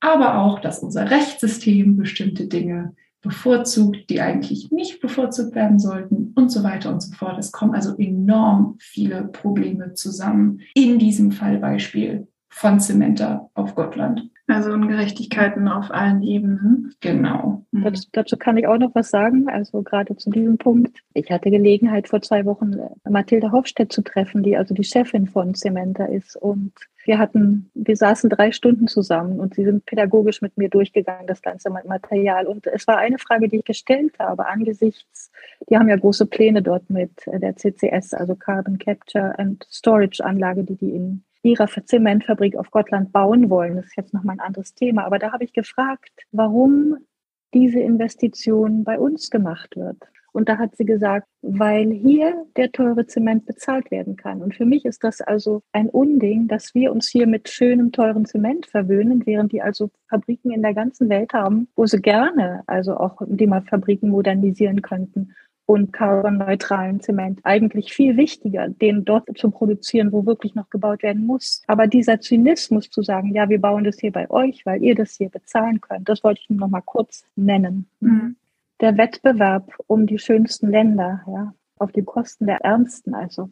aber auch, dass unser Rechtssystem bestimmte Dinge bevorzugt, die eigentlich nicht bevorzugt werden sollten und so weiter und so fort. Es kommen also enorm viele Probleme zusammen in diesem Fallbeispiel von Zementa auf Gotland. Also Ungerechtigkeiten auf allen Ebenen. Genau. Mhm. Dazu, dazu, kann ich auch noch was sagen. Also gerade zu diesem Punkt. Ich hatte Gelegenheit, vor zwei Wochen äh, Mathilde Hofstedt zu treffen, die also die Chefin von Cementa ist. Und wir hatten, wir saßen drei Stunden zusammen und sie sind pädagogisch mit mir durchgegangen, das ganze Material. Und es war eine Frage, die ich gestellt habe angesichts, die haben ja große Pläne dort mit äh, der CCS, also Carbon Capture and Storage Anlage, die die in ihrer Zementfabrik auf Gottland bauen wollen. Das ist jetzt nochmal ein anderes Thema. Aber da habe ich gefragt, warum diese Investition bei uns gemacht wird. Und da hat sie gesagt, weil hier der teure Zement bezahlt werden kann. Und für mich ist das also ein Unding, dass wir uns hier mit schönem, teuren Zement verwöhnen, während die also Fabriken in der ganzen Welt haben, wo sie gerne also auch die mal Fabriken modernisieren könnten und carbonneutralen Zement. Eigentlich viel wichtiger, den dort zu produzieren, wo wirklich noch gebaut werden muss. Aber dieser Zynismus zu sagen, ja, wir bauen das hier bei euch, weil ihr das hier bezahlen könnt, das wollte ich nur noch mal kurz nennen. Mhm. Der Wettbewerb um die schönsten Länder, ja, auf die Kosten der Ärmsten also.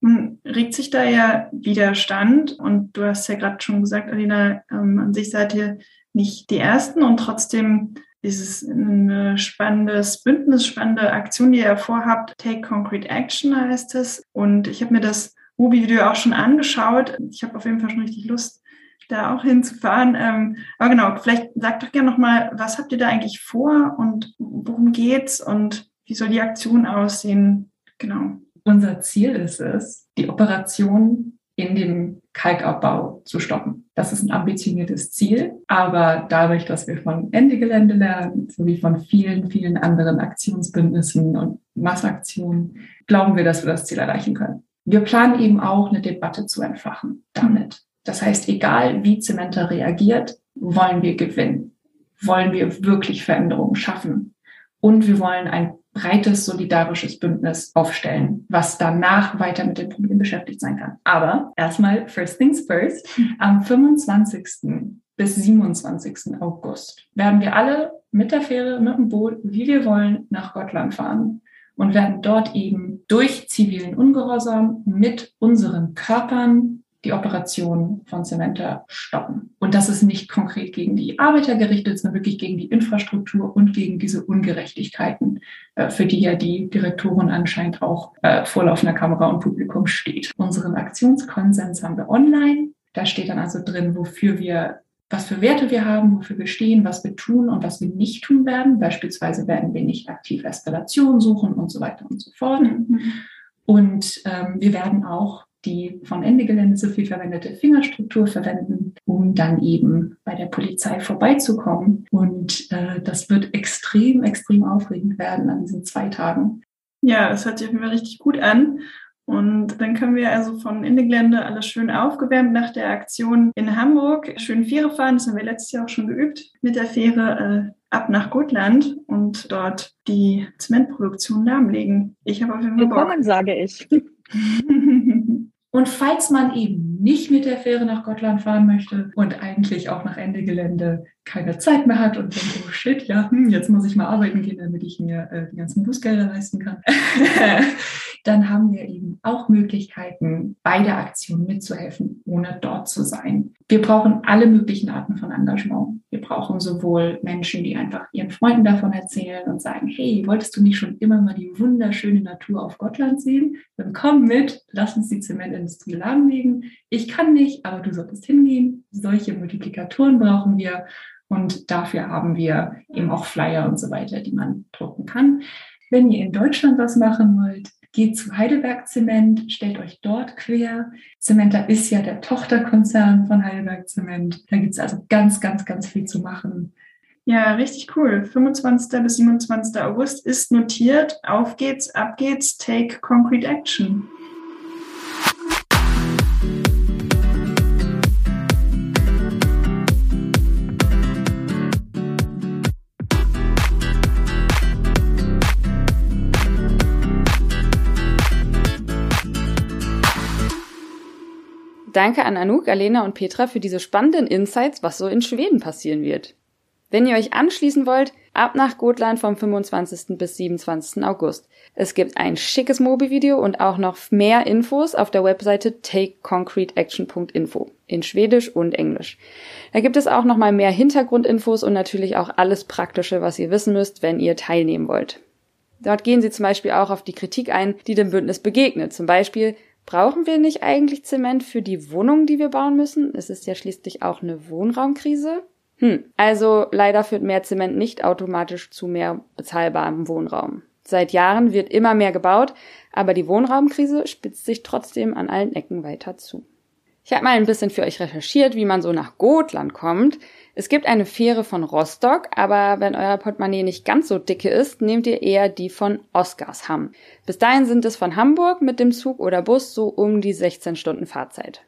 Nun regt sich da ja Widerstand und du hast ja gerade schon gesagt, Alina, ähm, an sich seid ihr nicht die Ersten und trotzdem ist es ein spannendes Bündnis, spannende Aktion, die ihr vorhabt. Take Concrete Action heißt es. Und ich habe mir das Mobi-Video auch schon angeschaut. Ich habe auf jeden Fall schon richtig Lust, da auch hinzufahren. Ähm, aber genau, vielleicht sagt doch gerne nochmal, was habt ihr da eigentlich vor und worum geht's und wie soll die Aktion aussehen? Genau. Unser Ziel ist es, die Operation in dem Kalkabbau zu stoppen. Das ist ein ambitioniertes Ziel, aber dadurch, dass wir von Ende Gelände lernen, sowie von vielen, vielen anderen Aktionsbündnissen und Massaktionen, glauben wir, dass wir das Ziel erreichen können. Wir planen eben auch eine Debatte zu entfachen damit. Das heißt, egal wie Zementa reagiert, wollen wir gewinnen. Wollen wir wirklich Veränderungen schaffen. Und wir wollen ein breites solidarisches Bündnis aufstellen, was danach weiter mit dem Problem beschäftigt sein kann. Aber erstmal, first things first, am 25. bis 27. August werden wir alle mit der Fähre, mit dem Boot, wie wir wollen, nach Gottland fahren und werden dort eben durch zivilen Ungehorsam mit unseren Körpern die Operation von Cementa stoppen. Und das ist nicht konkret gegen die Arbeiter gerichtet, sondern wirklich gegen die Infrastruktur und gegen diese Ungerechtigkeiten, äh, für die ja die Direktorin anscheinend auch äh, vor laufender Kamera und Publikum steht. Unseren Aktionskonsens haben wir online. Da steht dann also drin, wofür wir was für Werte wir haben, wofür wir stehen, was wir tun und was wir nicht tun werden. Beispielsweise werden wir nicht aktiv Eskalation suchen und so weiter und so fort. Mhm. Und ähm, wir werden auch die von Ende Gelände so viel verwendete Fingerstruktur verwenden, um dann eben bei der Polizei vorbeizukommen. Und äh, das wird extrem, extrem aufregend werden an diesen zwei Tagen. Ja, das hört sich auf jeden Fall richtig gut an. Und dann können wir also von Ende Gelände alles schön aufgewärmt nach der Aktion in Hamburg schön Fähre fahren. Das haben wir letztes Jahr auch schon geübt. Mit der Fähre äh, ab nach Gotland und dort die Zementproduktion lahmlegen. Ich habe auf jeden Fall Bock. Willkommen, sage ich. <laughs> Und falls man eben nicht mit der Fähre nach Gottland fahren möchte und eigentlich auch nach Ende Gelände keine Zeit mehr hat und denkt, oh shit, ja, hm, jetzt muss ich mal arbeiten gehen, damit ich mir äh, die ganzen Bußgelder leisten kann, <laughs> dann haben wir eben auch Möglichkeiten, bei der Aktion mitzuhelfen, ohne dort zu sein. Wir brauchen alle möglichen Arten von Engagement. Wir brauchen sowohl Menschen, die einfach ihren Freunden davon erzählen und sagen, hey, wolltest du nicht schon immer mal die wunderschöne Natur auf Gottland sehen? Dann komm mit, lass uns die Zementindustrie lahmlegen. Ich kann nicht, aber du solltest hingehen. Solche Multiplikatoren brauchen wir. Und dafür haben wir eben auch Flyer und so weiter, die man drucken kann. Wenn ihr in Deutschland was machen wollt, geht zu Heidelberg Zement, stellt euch dort quer. Zementa ist ja der Tochterkonzern von Heidelberg Zement. Da gibt es also ganz, ganz, ganz viel zu machen. Ja, richtig cool. 25. bis 27. August ist notiert. Auf geht's, ab geht's, take concrete action. Danke an Anouk, Alena und Petra für diese spannenden Insights, was so in Schweden passieren wird. Wenn ihr euch anschließen wollt, ab nach Gotland vom 25. bis 27. August. Es gibt ein schickes Mobi-Video und auch noch mehr Infos auf der Webseite takeconcreteaction.info. in Schwedisch und Englisch. Da gibt es auch nochmal mehr Hintergrundinfos und natürlich auch alles Praktische, was ihr wissen müsst, wenn ihr teilnehmen wollt. Dort gehen sie zum Beispiel auch auf die Kritik ein, die dem Bündnis begegnet. Zum Beispiel, brauchen wir nicht eigentlich Zement für die Wohnungen, die wir bauen müssen? Es ist ja schließlich auch eine Wohnraumkrise. Hm, also leider führt mehr Zement nicht automatisch zu mehr bezahlbarem Wohnraum. Seit Jahren wird immer mehr gebaut, aber die Wohnraumkrise spitzt sich trotzdem an allen Ecken weiter zu. Ich habe mal ein bisschen für euch recherchiert, wie man so nach Gotland kommt. Es gibt eine Fähre von Rostock, aber wenn euer Portemonnaie nicht ganz so dicke ist, nehmt ihr eher die von Oskarshamn. Bis dahin sind es von Hamburg mit dem Zug oder Bus so um die 16 Stunden Fahrzeit.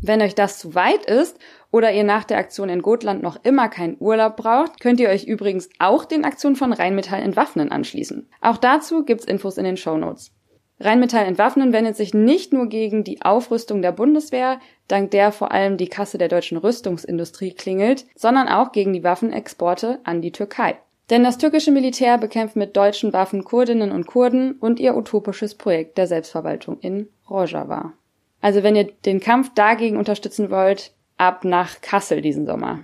Wenn euch das zu weit ist oder ihr nach der Aktion in Gotland noch immer keinen Urlaub braucht, könnt ihr euch übrigens auch den Aktionen von Rheinmetall entwaffnen anschließen. Auch dazu gibt's Infos in den Show Notes. Rheinmetall entwaffnen wendet sich nicht nur gegen die Aufrüstung der Bundeswehr, dank der vor allem die Kasse der deutschen Rüstungsindustrie klingelt, sondern auch gegen die Waffenexporte an die Türkei. Denn das türkische Militär bekämpft mit deutschen Waffen Kurdinnen und Kurden und ihr utopisches Projekt der Selbstverwaltung in Rojava. Also wenn ihr den Kampf dagegen unterstützen wollt, ab nach Kassel diesen Sommer.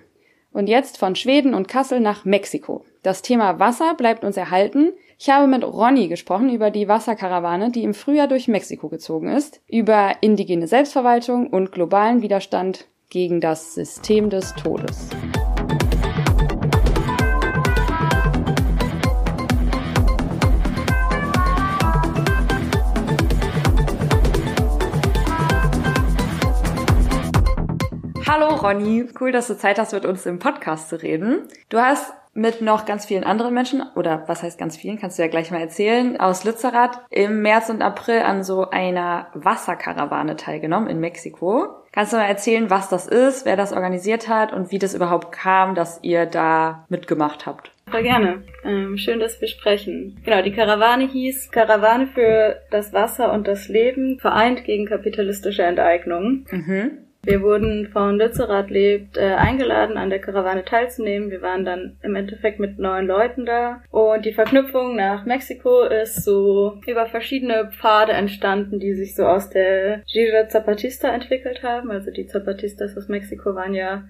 Und jetzt von Schweden und Kassel nach Mexiko. Das Thema Wasser bleibt uns erhalten. Ich habe mit Ronny gesprochen über die Wasserkarawane, die im Frühjahr durch Mexiko gezogen ist, über indigene Selbstverwaltung und globalen Widerstand gegen das System des Todes. Hallo Ronny, cool, dass du Zeit hast, mit uns im Podcast zu reden. Du hast mit noch ganz vielen anderen Menschen, oder was heißt ganz vielen, kannst du ja gleich mal erzählen, aus Lützerath im März und April an so einer Wasserkarawane teilgenommen in Mexiko. Kannst du mal erzählen, was das ist, wer das organisiert hat und wie das überhaupt kam, dass ihr da mitgemacht habt? Voll gerne. Ähm, schön, dass wir sprechen. Genau, die Karawane hieß Karawane für das Wasser und das Leben, vereint gegen kapitalistische Enteignung. Mhm. Wir wurden von Lützerath lebt äh, eingeladen, an der Karawane teilzunehmen. Wir waren dann im Endeffekt mit neun Leuten da. Und die Verknüpfung nach Mexiko ist so über verschiedene Pfade entstanden, die sich so aus der Gira Zapatista entwickelt haben. Also die Zapatistas aus Mexiko waren ja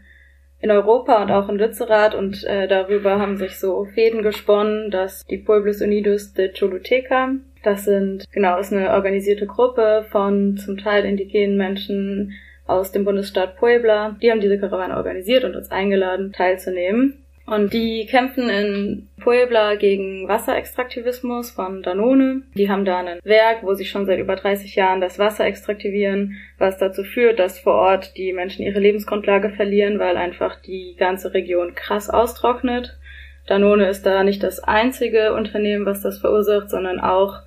in Europa und auch in Lützerath und äh, darüber haben sich so Fäden gesponnen, dass die Pueblos Unidos de Choluteca, das sind, genau, ist eine organisierte Gruppe von zum Teil indigenen Menschen, aus dem Bundesstaat Puebla. Die haben diese Karawane organisiert und uns eingeladen, teilzunehmen. Und die kämpfen in Puebla gegen Wasserextraktivismus von Danone. Die haben da ein Werk, wo sie schon seit über 30 Jahren das Wasser extraktivieren, was dazu führt, dass vor Ort die Menschen ihre Lebensgrundlage verlieren, weil einfach die ganze Region krass austrocknet. Danone ist da nicht das einzige Unternehmen, was das verursacht, sondern auch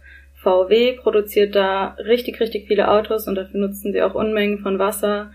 VW produziert da richtig, richtig viele Autos und dafür nutzen sie auch Unmengen von Wasser.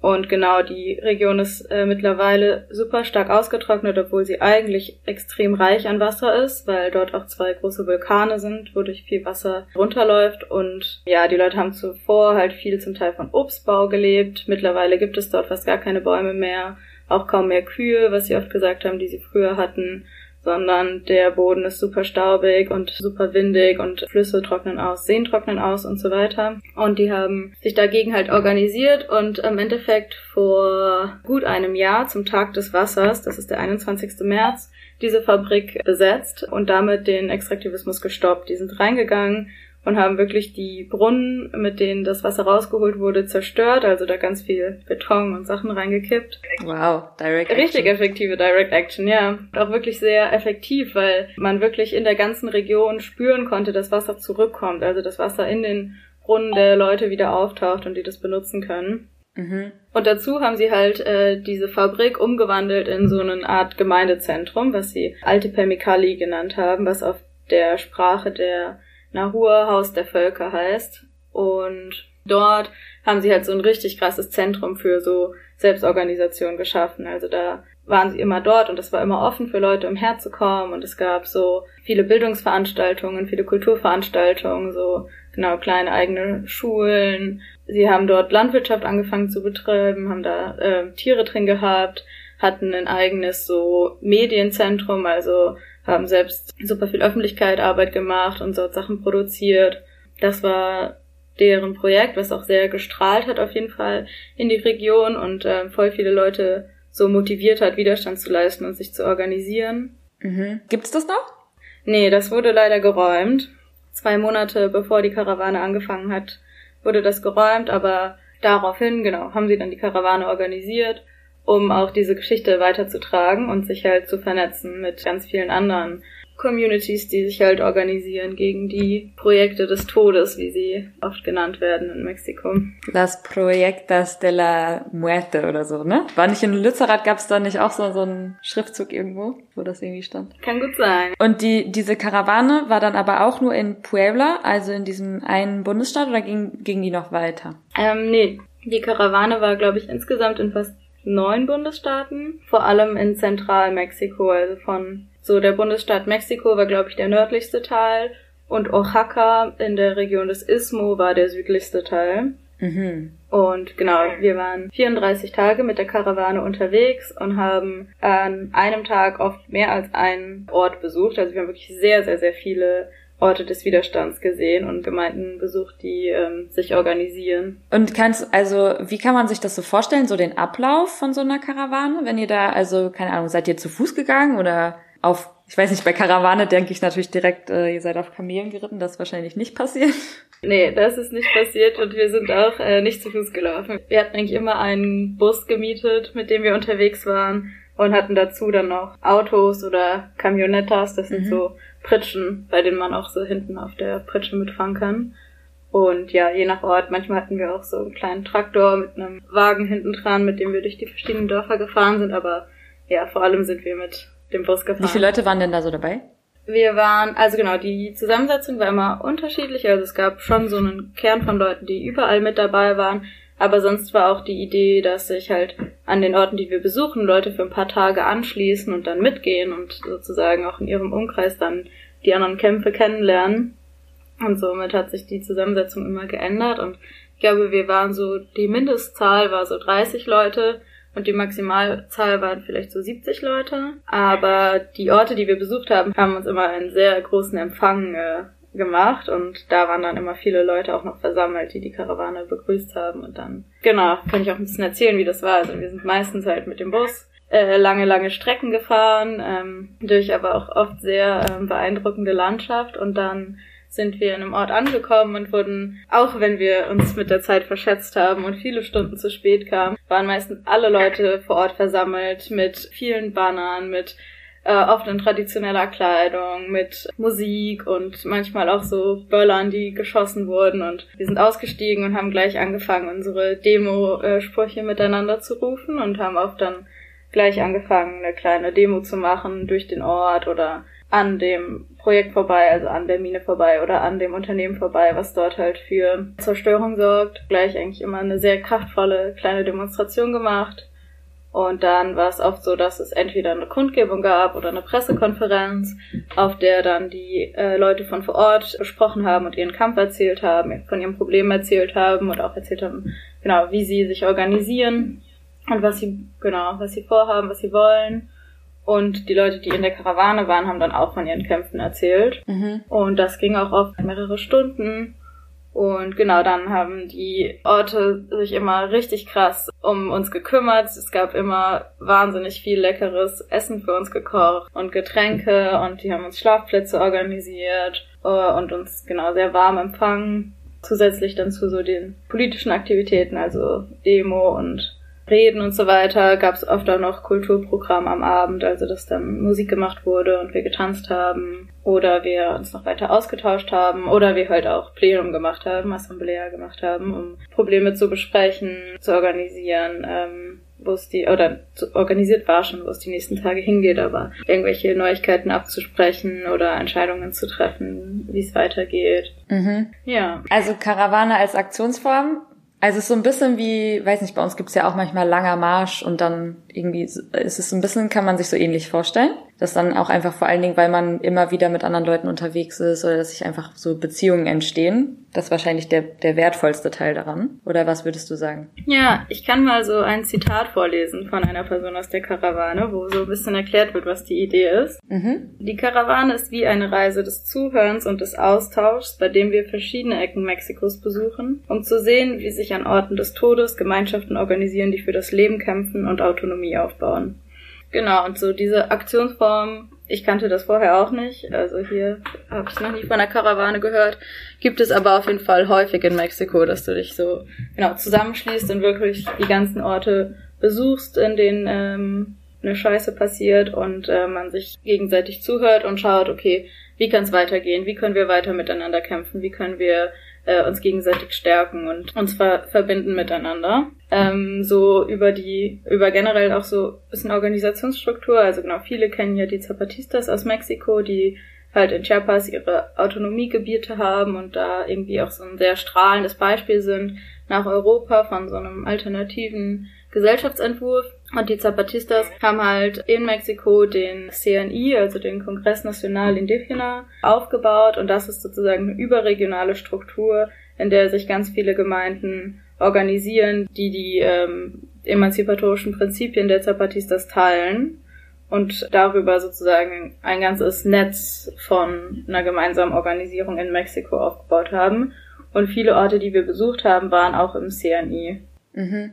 Und genau, die Region ist äh, mittlerweile super stark ausgetrocknet, obwohl sie eigentlich extrem reich an Wasser ist, weil dort auch zwei große Vulkane sind, wodurch viel Wasser runterläuft. Und ja, die Leute haben zuvor halt viel zum Teil von Obstbau gelebt. Mittlerweile gibt es dort fast gar keine Bäume mehr, auch kaum mehr Kühe, was sie oft gesagt haben, die sie früher hatten sondern der Boden ist super staubig und super windig und Flüsse trocknen aus, Seen trocknen aus und so weiter. Und die haben sich dagegen halt organisiert und im Endeffekt vor gut einem Jahr zum Tag des Wassers, das ist der 21. März, diese Fabrik besetzt und damit den Extraktivismus gestoppt. Die sind reingegangen, und haben wirklich die Brunnen, mit denen das Wasser rausgeholt wurde, zerstört, also da ganz viel Beton und Sachen reingekippt. Wow, Direct Action. Richtig effektive Direct Action, ja. Und auch wirklich sehr effektiv, weil man wirklich in der ganzen Region spüren konnte, dass Wasser zurückkommt, also das Wasser in den Brunnen der Leute wieder auftaucht und die das benutzen können. Mhm. Und dazu haben sie halt äh, diese Fabrik umgewandelt in so eine Art Gemeindezentrum, was sie Alte Permikali genannt haben, was auf der Sprache der Nahur Haus der Völker heißt. Und dort haben sie halt so ein richtig krasses Zentrum für so Selbstorganisation geschaffen. Also da waren sie immer dort und es war immer offen für Leute, um herzukommen und es gab so viele Bildungsveranstaltungen, viele Kulturveranstaltungen, so genau kleine eigene Schulen. Sie haben dort Landwirtschaft angefangen zu betreiben, haben da äh, Tiere drin gehabt, hatten ein eigenes so Medienzentrum, also haben selbst super viel Öffentlichkeit, Arbeit gemacht und so Sachen produziert. Das war deren Projekt, was auch sehr gestrahlt hat auf jeden Fall in die Region und äh, voll viele Leute so motiviert hat, Widerstand zu leisten und sich zu organisieren. Mhm. Gibt's das noch? Nee, das wurde leider geräumt. Zwei Monate bevor die Karawane angefangen hat, wurde das geräumt, aber daraufhin, genau, haben sie dann die Karawane organisiert, um auch diese Geschichte weiterzutragen und sich halt zu vernetzen mit ganz vielen anderen Communities, die sich halt organisieren gegen die Projekte des Todes, wie sie oft genannt werden in Mexiko. Las Proyectas de la Muerte oder so, ne? War nicht in Lützerath, gab es da nicht auch so, so einen Schriftzug irgendwo, wo das irgendwie stand? Kann gut sein. Und die, diese Karawane war dann aber auch nur in Puebla, also in diesem einen Bundesstaat, oder ging, ging die noch weiter? Ähm, nee. Die Karawane war, glaube ich, insgesamt in fast neun Bundesstaaten, vor allem in Zentralmexiko, also von so, der Bundesstaat Mexiko war, glaube ich, der nördlichste Teil und Oaxaca in der Region des Istmo war der südlichste Teil. Mhm. Und genau, wir waren 34 Tage mit der Karawane unterwegs und haben an einem Tag oft mehr als einen Ort besucht. Also wir haben wirklich sehr, sehr, sehr viele Orte des Widerstands gesehen und Gemeinden besucht, die ähm, sich organisieren. Und kannst, also, wie kann man sich das so vorstellen, so den Ablauf von so einer Karawane? Wenn ihr da, also, keine Ahnung, seid ihr zu Fuß gegangen oder auf, ich weiß nicht, bei Karawane denke ich natürlich direkt, äh, ihr seid auf Kamelen geritten, das ist wahrscheinlich nicht passiert. Nee, das ist nicht passiert und wir sind auch äh, nicht zu Fuß gelaufen. Wir hatten eigentlich immer einen Bus gemietet, mit dem wir unterwegs waren und hatten dazu dann noch Autos oder Camionettas, das sind mhm. so Pritschen, bei denen man auch so hinten auf der Pritsche mitfahren kann. Und ja, je nach Ort, manchmal hatten wir auch so einen kleinen Traktor mit einem Wagen hinten dran, mit dem wir durch die verschiedenen Dörfer gefahren sind, aber ja, vor allem sind wir mit dem Bus gefahren. Wie viele Leute waren denn da so dabei? Wir waren, also genau, die Zusammensetzung war immer unterschiedlich. Also es gab schon so einen Kern von Leuten, die überall mit dabei waren. Aber sonst war auch die Idee, dass sich halt an den Orten, die wir besuchen, Leute für ein paar Tage anschließen und dann mitgehen und sozusagen auch in ihrem Umkreis dann die anderen Kämpfe kennenlernen. Und somit hat sich die Zusammensetzung immer geändert. Und ich glaube, wir waren so, die Mindestzahl war so 30 Leute und die Maximalzahl waren vielleicht so 70 Leute. Aber die Orte, die wir besucht haben, haben uns immer einen sehr großen Empfang äh, gemacht und da waren dann immer viele Leute auch noch versammelt, die die Karawane begrüßt haben und dann, genau, kann ich auch ein bisschen erzählen, wie das war. Also wir sind meistens halt mit dem Bus äh, lange, lange Strecken gefahren, ähm, durch aber auch oft sehr ähm, beeindruckende Landschaft und dann sind wir in einem Ort angekommen und wurden, auch wenn wir uns mit der Zeit verschätzt haben und viele Stunden zu spät kamen, waren meistens alle Leute vor Ort versammelt mit vielen Bannern, mit äh, oft in traditioneller Kleidung, mit Musik und manchmal auch so Böllern, die geschossen wurden. Und wir sind ausgestiegen und haben gleich angefangen, unsere Demo-Sprüche miteinander zu rufen und haben oft dann gleich angefangen, eine kleine Demo zu machen durch den Ort oder an dem Projekt vorbei, also an der Mine vorbei oder an dem Unternehmen vorbei, was dort halt für Zerstörung sorgt. Gleich eigentlich immer eine sehr kraftvolle kleine Demonstration gemacht. Und dann war es oft so, dass es entweder eine Kundgebung gab oder eine Pressekonferenz, auf der dann die äh, Leute von vor Ort gesprochen haben und ihren Kampf erzählt haben, von ihren Problemen erzählt haben und auch erzählt haben, genau, wie sie sich organisieren und was sie, genau, was sie vorhaben, was sie wollen. Und die Leute, die in der Karawane waren, haben dann auch von ihren Kämpfen erzählt. Mhm. Und das ging auch oft mehrere Stunden. Und genau dann haben die Orte sich immer richtig krass um uns gekümmert. Es gab immer wahnsinnig viel leckeres Essen für uns gekocht und Getränke und die haben uns Schlafplätze organisiert äh, und uns genau sehr warm empfangen. Zusätzlich dann zu so den politischen Aktivitäten, also Demo und Reden und so weiter, gab es oft auch noch Kulturprogramm am Abend, also dass dann Musik gemacht wurde und wir getanzt haben oder wir uns noch weiter ausgetauscht haben oder wir halt auch Plenum gemacht haben, Assemblea gemacht haben, um Probleme zu besprechen, zu organisieren, ähm, wo es die, oder zu, organisiert war schon, wo es die nächsten Tage hingeht, aber irgendwelche Neuigkeiten abzusprechen oder Entscheidungen zu treffen, wie es weitergeht. Mhm. Ja. Also Karawane als Aktionsform also es ist so ein bisschen wie, weiß nicht, bei uns gibt's ja auch manchmal langer Marsch und dann irgendwie ist es ein bisschen, kann man sich so ähnlich vorstellen. Das dann auch einfach vor allen Dingen, weil man immer wieder mit anderen Leuten unterwegs ist oder dass sich einfach so Beziehungen entstehen. Das ist wahrscheinlich der, der wertvollste Teil daran. Oder was würdest du sagen? Ja, ich kann mal so ein Zitat vorlesen von einer Person aus der Karawane, wo so ein bisschen erklärt wird, was die Idee ist. Mhm. Die Karawane ist wie eine Reise des Zuhörens und des Austauschs, bei dem wir verschiedene Ecken Mexikos besuchen, um zu sehen, wie sich an Orten des Todes Gemeinschaften organisieren, die für das Leben kämpfen und Autonomie aufbauen. Genau, und so diese Aktionsform, ich kannte das vorher auch nicht, also hier habe ich noch nie von einer Karawane gehört, gibt es aber auf jeden Fall häufig in Mexiko, dass du dich so genau zusammenschließt und wirklich die ganzen Orte besuchst, in denen ähm, eine Scheiße passiert und äh, man sich gegenseitig zuhört und schaut, okay, wie kann es weitergehen, wie können wir weiter miteinander kämpfen, wie können wir äh, uns gegenseitig stärken und uns ver verbinden miteinander. Ähm, so über die, über generell auch so bisschen Organisationsstruktur. Also genau, viele kennen ja die Zapatistas aus Mexiko, die halt in Chiapas ihre Autonomiegebiete haben und da irgendwie auch so ein sehr strahlendes Beispiel sind nach Europa von so einem alternativen Gesellschaftsentwurf. Und die Zapatistas haben halt in Mexiko den CNI, also den Kongress Nacional Indígena, aufgebaut. Und das ist sozusagen eine überregionale Struktur, in der sich ganz viele Gemeinden organisieren, die die ähm, emanzipatorischen Prinzipien der Zapatistas teilen und darüber sozusagen ein ganzes Netz von einer gemeinsamen Organisierung in Mexiko aufgebaut haben. Und viele Orte, die wir besucht haben, waren auch im CNI. Mhm.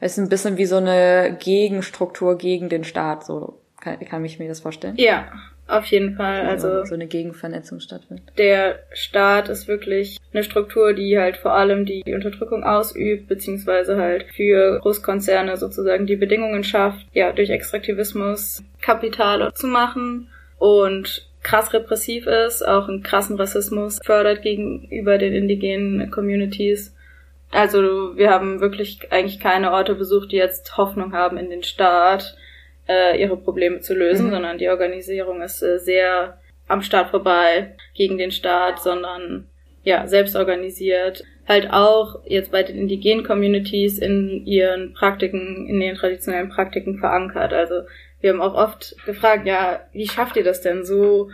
Es ist ein bisschen wie so eine Gegenstruktur gegen den Staat, so kann, kann ich mir das vorstellen. Ja, auf jeden Fall. Also so eine Gegenvernetzung stattfindet. Der Staat ist wirklich eine Struktur, die halt vor allem die, die Unterdrückung ausübt, beziehungsweise halt für Großkonzerne sozusagen die Bedingungen schafft, ja, durch Extraktivismus Kapital zu machen und krass repressiv ist, auch einen krassen Rassismus fördert gegenüber den indigenen Communities also wir haben wirklich eigentlich keine Orte besucht, die jetzt Hoffnung haben in den Staat, äh, ihre Probleme zu lösen, mhm. sondern die Organisierung ist äh, sehr am Staat vorbei gegen den Staat, sondern ja, selbst organisiert. Halt auch jetzt bei den indigenen Communities in ihren Praktiken, in ihren traditionellen Praktiken verankert. Also wir haben auch oft gefragt, ja, wie schafft ihr das denn so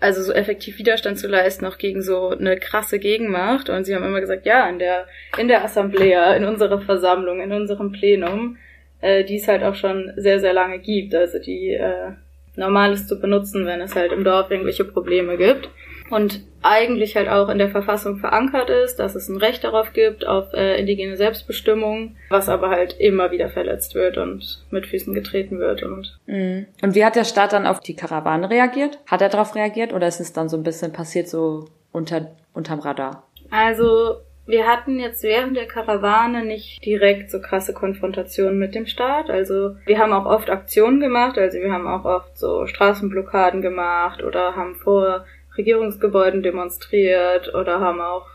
also so effektiv Widerstand zu leisten, auch gegen so eine krasse Gegenmacht. Und sie haben immer gesagt, ja, in der, in der Assemblea, in unserer Versammlung, in unserem Plenum, äh, die es halt auch schon sehr, sehr lange gibt. Also die äh, normal ist zu benutzen, wenn es halt im Dorf irgendwelche Probleme gibt und eigentlich halt auch in der Verfassung verankert ist, dass es ein Recht darauf gibt, auf äh, indigene Selbstbestimmung, was aber halt immer wieder verletzt wird und mit Füßen getreten wird. Und, mhm. und wie hat der Staat dann auf die Karawane reagiert? Hat er darauf reagiert oder ist es dann so ein bisschen passiert so unter, unterm Radar? Also wir hatten jetzt während der Karawane nicht direkt so krasse Konfrontationen mit dem Staat. Also wir haben auch oft Aktionen gemacht, also wir haben auch oft so Straßenblockaden gemacht oder haben vor Regierungsgebäuden demonstriert oder haben auch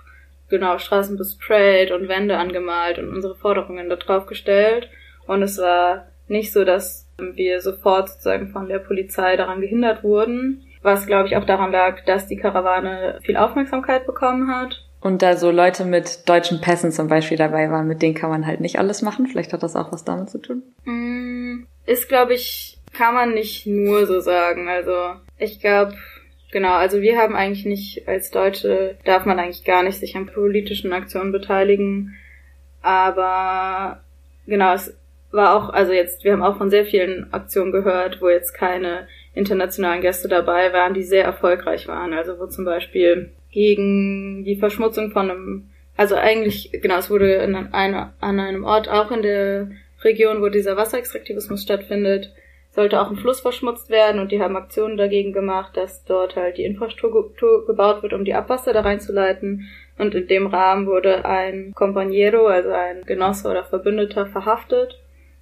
genau Straßen besprayt und Wände angemalt und unsere Forderungen da drauf gestellt. Und es war nicht so, dass wir sofort sozusagen von der Polizei daran gehindert wurden, was glaube ich auch daran lag, dass die Karawane viel Aufmerksamkeit bekommen hat. Und da so Leute mit deutschen Pässen zum Beispiel dabei waren, mit denen kann man halt nicht alles machen. Vielleicht hat das auch was damit zu tun. Mm, ist, glaube ich, kann man nicht nur so sagen. Also ich glaube, Genau, also wir haben eigentlich nicht, als Deutsche darf man eigentlich gar nicht sich an politischen Aktionen beteiligen. Aber genau, es war auch, also jetzt, wir haben auch von sehr vielen Aktionen gehört, wo jetzt keine internationalen Gäste dabei waren, die sehr erfolgreich waren. Also wo zum Beispiel gegen die Verschmutzung von einem, also eigentlich, genau, es wurde in einer, an einem Ort auch in der Region, wo dieser Wasserextraktivismus stattfindet, sollte auch ein Fluss verschmutzt werden und die haben Aktionen dagegen gemacht, dass dort halt die Infrastruktur gebaut wird, um die Abwasser da reinzuleiten. Und in dem Rahmen wurde ein Compañero, also ein Genosse oder Verbündeter, verhaftet.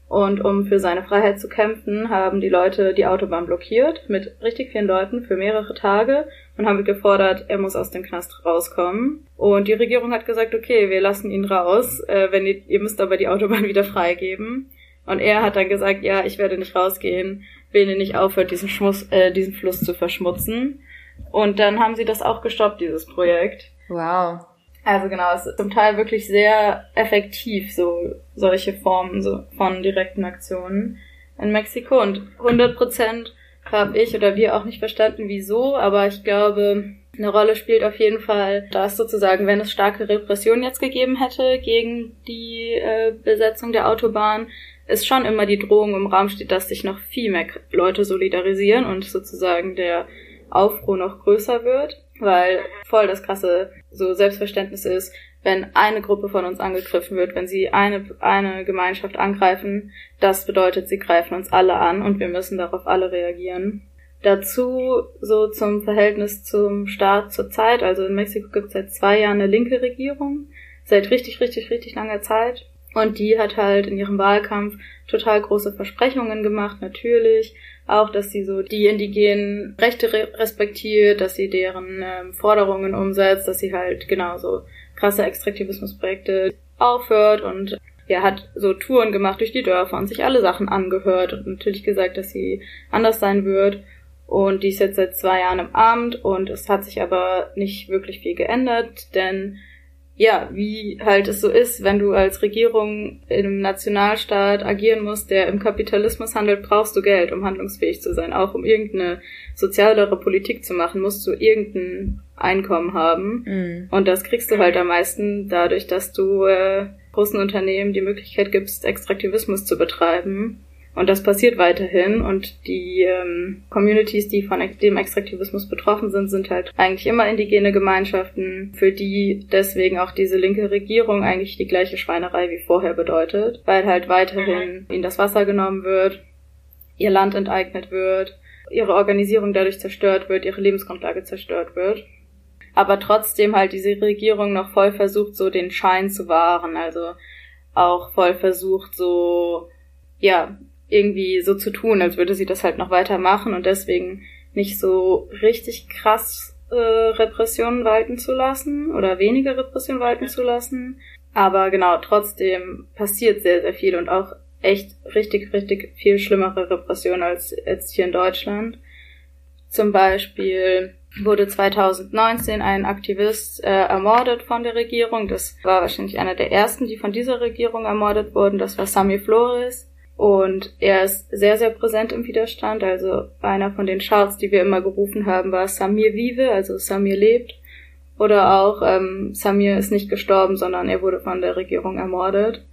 Und um für seine Freiheit zu kämpfen, haben die Leute die Autobahn blockiert mit richtig vielen Leuten für mehrere Tage und haben gefordert, er muss aus dem Knast rauskommen. Und die Regierung hat gesagt, okay, wir lassen ihn raus, äh, wenn ihr, ihr müsst aber die Autobahn <laughs> wieder freigeben. Und er hat dann gesagt, ja, ich werde nicht rausgehen, wenn ihr nicht aufhört, diesen, Schmuss, äh, diesen Fluss zu verschmutzen. Und dann haben sie das auch gestoppt, dieses Projekt. Wow. Also genau, es ist zum Teil wirklich sehr effektiv, so solche Formen so von direkten Aktionen in Mexiko. Und 100 Prozent habe ich oder wir auch nicht verstanden, wieso, aber ich glaube, eine Rolle spielt auf jeden Fall, dass sozusagen, wenn es starke Repression jetzt gegeben hätte gegen die äh, Besetzung der Autobahn, es schon immer die Drohung im Raum steht, dass sich noch viel mehr Leute solidarisieren und sozusagen der Aufruhr noch größer wird, weil voll das krasse so Selbstverständnis ist, wenn eine Gruppe von uns angegriffen wird, wenn sie eine, eine Gemeinschaft angreifen, das bedeutet, sie greifen uns alle an und wir müssen darauf alle reagieren. Dazu so zum Verhältnis zum Staat zur Zeit. Also in Mexiko gibt es seit zwei Jahren eine linke Regierung, seit richtig, richtig, richtig langer Zeit. Und die hat halt in ihrem Wahlkampf total große Versprechungen gemacht, natürlich. Auch, dass sie so die indigenen Rechte respektiert, dass sie deren ähm, Forderungen umsetzt, dass sie halt genauso krasse Extraktivismusprojekte aufhört und er hat so Touren gemacht durch die Dörfer und sich alle Sachen angehört und natürlich gesagt, dass sie anders sein wird. Und die ist jetzt seit zwei Jahren im Amt und es hat sich aber nicht wirklich viel geändert, denn ja, wie halt es so ist, wenn du als Regierung im Nationalstaat agieren musst, der im Kapitalismus handelt, brauchst du Geld, um handlungsfähig zu sein. Auch um irgendeine sozialere Politik zu machen, musst du irgendein Einkommen haben. Mhm. Und das kriegst du halt am meisten dadurch, dass du äh, großen Unternehmen die Möglichkeit gibst, Extraktivismus zu betreiben. Und das passiert weiterhin. Und die ähm, Communities, die von dem Extraktivismus betroffen sind, sind halt eigentlich immer indigene Gemeinschaften, für die deswegen auch diese linke Regierung eigentlich die gleiche Schweinerei wie vorher bedeutet, weil halt weiterhin ihnen das Wasser genommen wird, ihr Land enteignet wird, ihre Organisierung dadurch zerstört wird, ihre Lebensgrundlage zerstört wird. Aber trotzdem halt diese Regierung noch voll versucht, so den Schein zu wahren, also auch voll versucht, so ja, irgendwie so zu tun, als würde sie das halt noch weitermachen und deswegen nicht so richtig krass äh, Repressionen walten zu lassen oder weniger Repression walten zu lassen. Aber genau, trotzdem passiert sehr, sehr viel und auch echt richtig, richtig viel schlimmere Repressionen als jetzt hier in Deutschland. Zum Beispiel wurde 2019 ein Aktivist äh, ermordet von der Regierung. Das war wahrscheinlich einer der ersten, die von dieser Regierung ermordet wurden. Das war Sami Flores. Und er ist sehr, sehr präsent im Widerstand. Also einer von den Charts, die wir immer gerufen haben, war Samir Vive, also Samir lebt. Oder auch ähm, Samir ist nicht gestorben, sondern er wurde von der Regierung ermordet.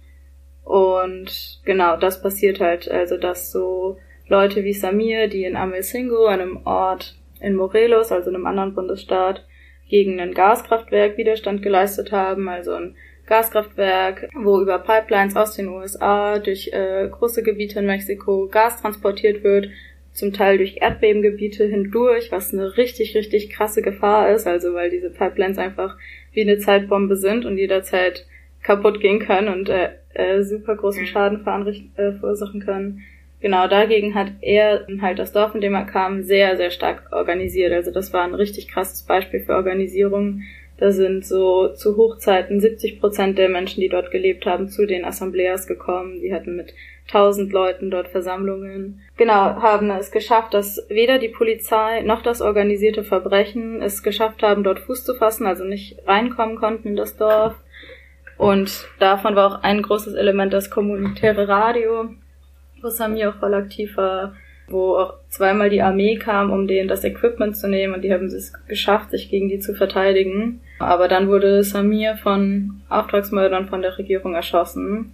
Und genau, das passiert halt. Also, dass so Leute wie Samir, die in Amelsingo, einem Ort in Morelos, also einem anderen Bundesstaat, gegen ein Gaskraftwerk Widerstand geleistet haben, also ein Gaskraftwerk, wo über Pipelines aus den USA durch äh, große Gebiete in Mexiko Gas transportiert wird, zum Teil durch Erdbebengebiete hindurch, was eine richtig, richtig krasse Gefahr ist, also weil diese Pipelines einfach wie eine Zeitbombe sind und jederzeit kaputt gehen können und äh, äh, super großen Schaden äh, verursachen können. Genau, dagegen hat er halt das Dorf, in dem er kam, sehr, sehr stark organisiert. Also das war ein richtig krasses Beispiel für Organisierung, da sind so zu Hochzeiten 70 Prozent der Menschen, die dort gelebt haben, zu den Assembleas gekommen. Die hatten mit tausend Leuten dort Versammlungen. Genau, haben es geschafft, dass weder die Polizei noch das organisierte Verbrechen es geschafft haben, dort Fuß zu fassen, also nicht reinkommen konnten in das Dorf. Und davon war auch ein großes Element das kommunitäre Radio, wo Sami auch voll aktiv war wo auch zweimal die Armee kam, um denen das Equipment zu nehmen und die haben es geschafft, sich gegen die zu verteidigen. Aber dann wurde Samir von Auftragsmördern von der Regierung erschossen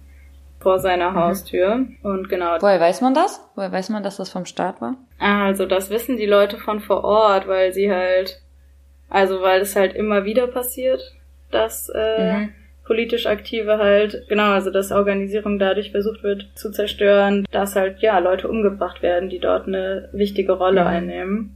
vor seiner mhm. Haustür. Und genau. Woher weiß man das? Woher weiß man, dass das vom Staat war? Also das wissen die Leute von vor Ort, weil sie halt, also weil es halt immer wieder passiert, dass äh, mhm politisch Aktive halt, genau, also dass Organisierung dadurch versucht wird zu zerstören, dass halt, ja, Leute umgebracht werden, die dort eine wichtige Rolle mhm. einnehmen.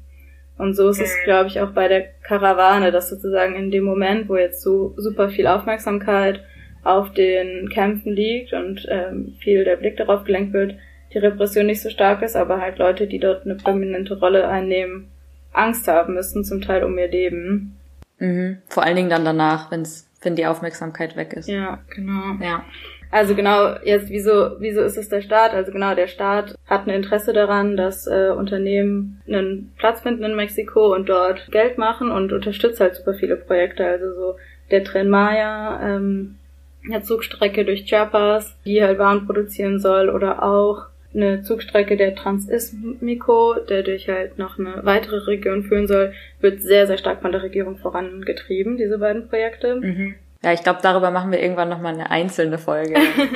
Und so ist es, glaube ich, auch bei der Karawane, dass sozusagen in dem Moment, wo jetzt so super viel Aufmerksamkeit auf den Kämpfen liegt und ähm, viel der Blick darauf gelenkt wird, die Repression nicht so stark ist, aber halt Leute, die dort eine prominente Rolle einnehmen, Angst haben müssen, zum Teil um ihr Leben. Mhm. Vor allen Dingen dann danach, wenn es wenn die Aufmerksamkeit weg ist. Ja, genau. Ja. Also genau, jetzt wieso, wieso ist es der Staat? Also genau, der Staat hat ein Interesse daran, dass äh, Unternehmen einen Platz finden in Mexiko und dort Geld machen und unterstützt halt super viele Projekte. Also so der Tren Maya, ähm, eine Zugstrecke durch Chiapas, die halt Waren produzieren soll oder auch eine Zugstrecke der Transismico, der durch halt noch eine weitere Region führen soll, wird sehr, sehr stark von der Regierung vorangetrieben, diese beiden Projekte. Mhm. Ja, ich glaube, darüber machen wir irgendwann nochmal eine einzelne Folge.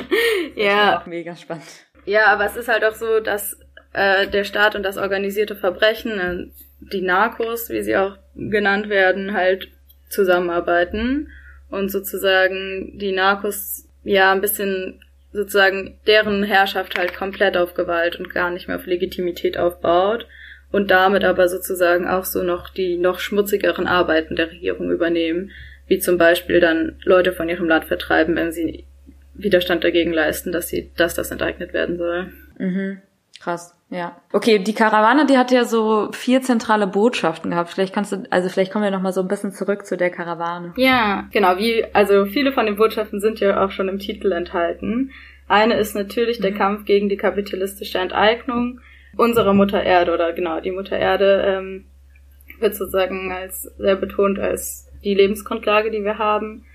<laughs> ja. auch mega spannend. Ja, aber es ist halt auch so, dass äh, der Staat und das organisierte Verbrechen, äh, die Narcos, wie sie auch genannt werden, halt zusammenarbeiten und sozusagen die Narcos ja ein bisschen sozusagen deren Herrschaft halt komplett auf Gewalt und gar nicht mehr auf Legitimität aufbaut und damit aber sozusagen auch so noch die noch schmutzigeren Arbeiten der Regierung übernehmen, wie zum Beispiel dann Leute von ihrem Land vertreiben, wenn sie Widerstand dagegen leisten, dass sie, dass das enteignet werden soll. Mhm. Krass, ja. Okay, die Karawane, die hat ja so vier zentrale Botschaften gehabt. Vielleicht kannst du, also vielleicht kommen wir noch mal so ein bisschen zurück zu der Karawane. Ja, genau. Wie, also viele von den Botschaften sind ja auch schon im Titel enthalten. Eine ist natürlich mhm. der Kampf gegen die kapitalistische Enteignung unserer Mutter Erde oder genau die Mutter Erde ähm, wird sozusagen als sehr betont als die Lebensgrundlage, die wir haben.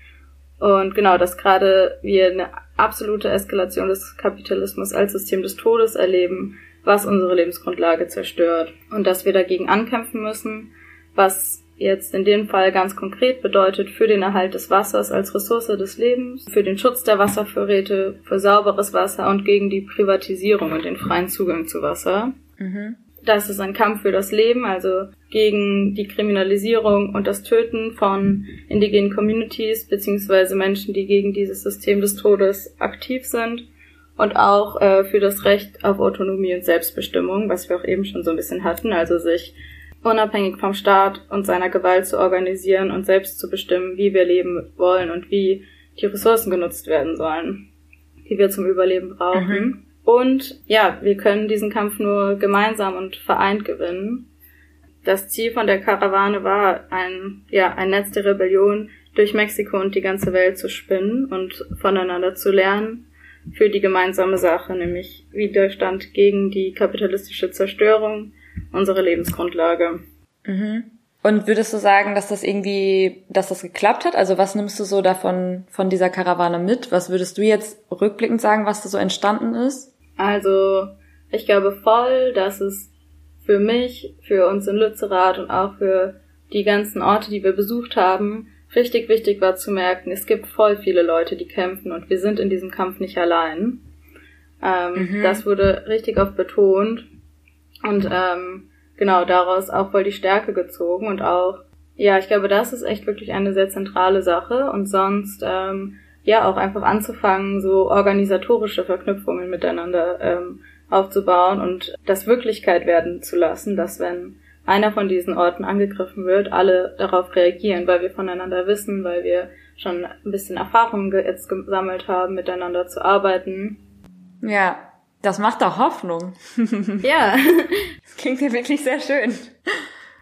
Und genau, dass gerade wir eine absolute Eskalation des Kapitalismus als System des Todes erleben, was unsere Lebensgrundlage zerstört. Und dass wir dagegen ankämpfen müssen, was jetzt in dem Fall ganz konkret bedeutet für den Erhalt des Wassers als Ressource des Lebens, für den Schutz der Wasservorräte, für sauberes Wasser und gegen die Privatisierung und den freien Zugang zu Wasser. Mhm. Das ist ein Kampf für das Leben, also gegen die Kriminalisierung und das Töten von indigenen Communities beziehungsweise Menschen, die gegen dieses System des Todes aktiv sind und auch äh, für das Recht auf Autonomie und Selbstbestimmung, was wir auch eben schon so ein bisschen hatten, also sich unabhängig vom Staat und seiner Gewalt zu organisieren und selbst zu bestimmen, wie wir leben wollen und wie die Ressourcen genutzt werden sollen, die wir zum Überleben brauchen. Mhm. Und ja, wir können diesen Kampf nur gemeinsam und vereint gewinnen. Das Ziel von der Karawane war, ein, ja, ein Netz der Rebellion durch Mexiko und die ganze Welt zu spinnen und voneinander zu lernen für die gemeinsame Sache, nämlich Widerstand gegen die kapitalistische Zerstörung unserer Lebensgrundlage. Mhm. Und würdest du sagen, dass das irgendwie, dass das geklappt hat? Also was nimmst du so davon, von dieser Karawane mit? Was würdest du jetzt rückblickend sagen, was da so entstanden ist? Also ich glaube voll, dass es für mich, für uns in Lützerath und auch für die ganzen Orte, die wir besucht haben, richtig wichtig war zu merken, es gibt voll viele Leute, die kämpfen und wir sind in diesem Kampf nicht allein. Ähm, mhm. Das wurde richtig oft betont und ähm, genau daraus auch voll die Stärke gezogen und auch, ja, ich glaube, das ist echt wirklich eine sehr zentrale Sache und sonst ähm, ja auch einfach anzufangen, so organisatorische Verknüpfungen miteinander ähm, aufzubauen und das Wirklichkeit werden zu lassen, dass wenn einer von diesen Orten angegriffen wird, alle darauf reagieren, weil wir voneinander wissen, weil wir schon ein bisschen Erfahrung jetzt gesammelt haben, miteinander zu arbeiten. Ja, das macht doch Hoffnung. <laughs> ja. Das klingt ja wirklich sehr schön.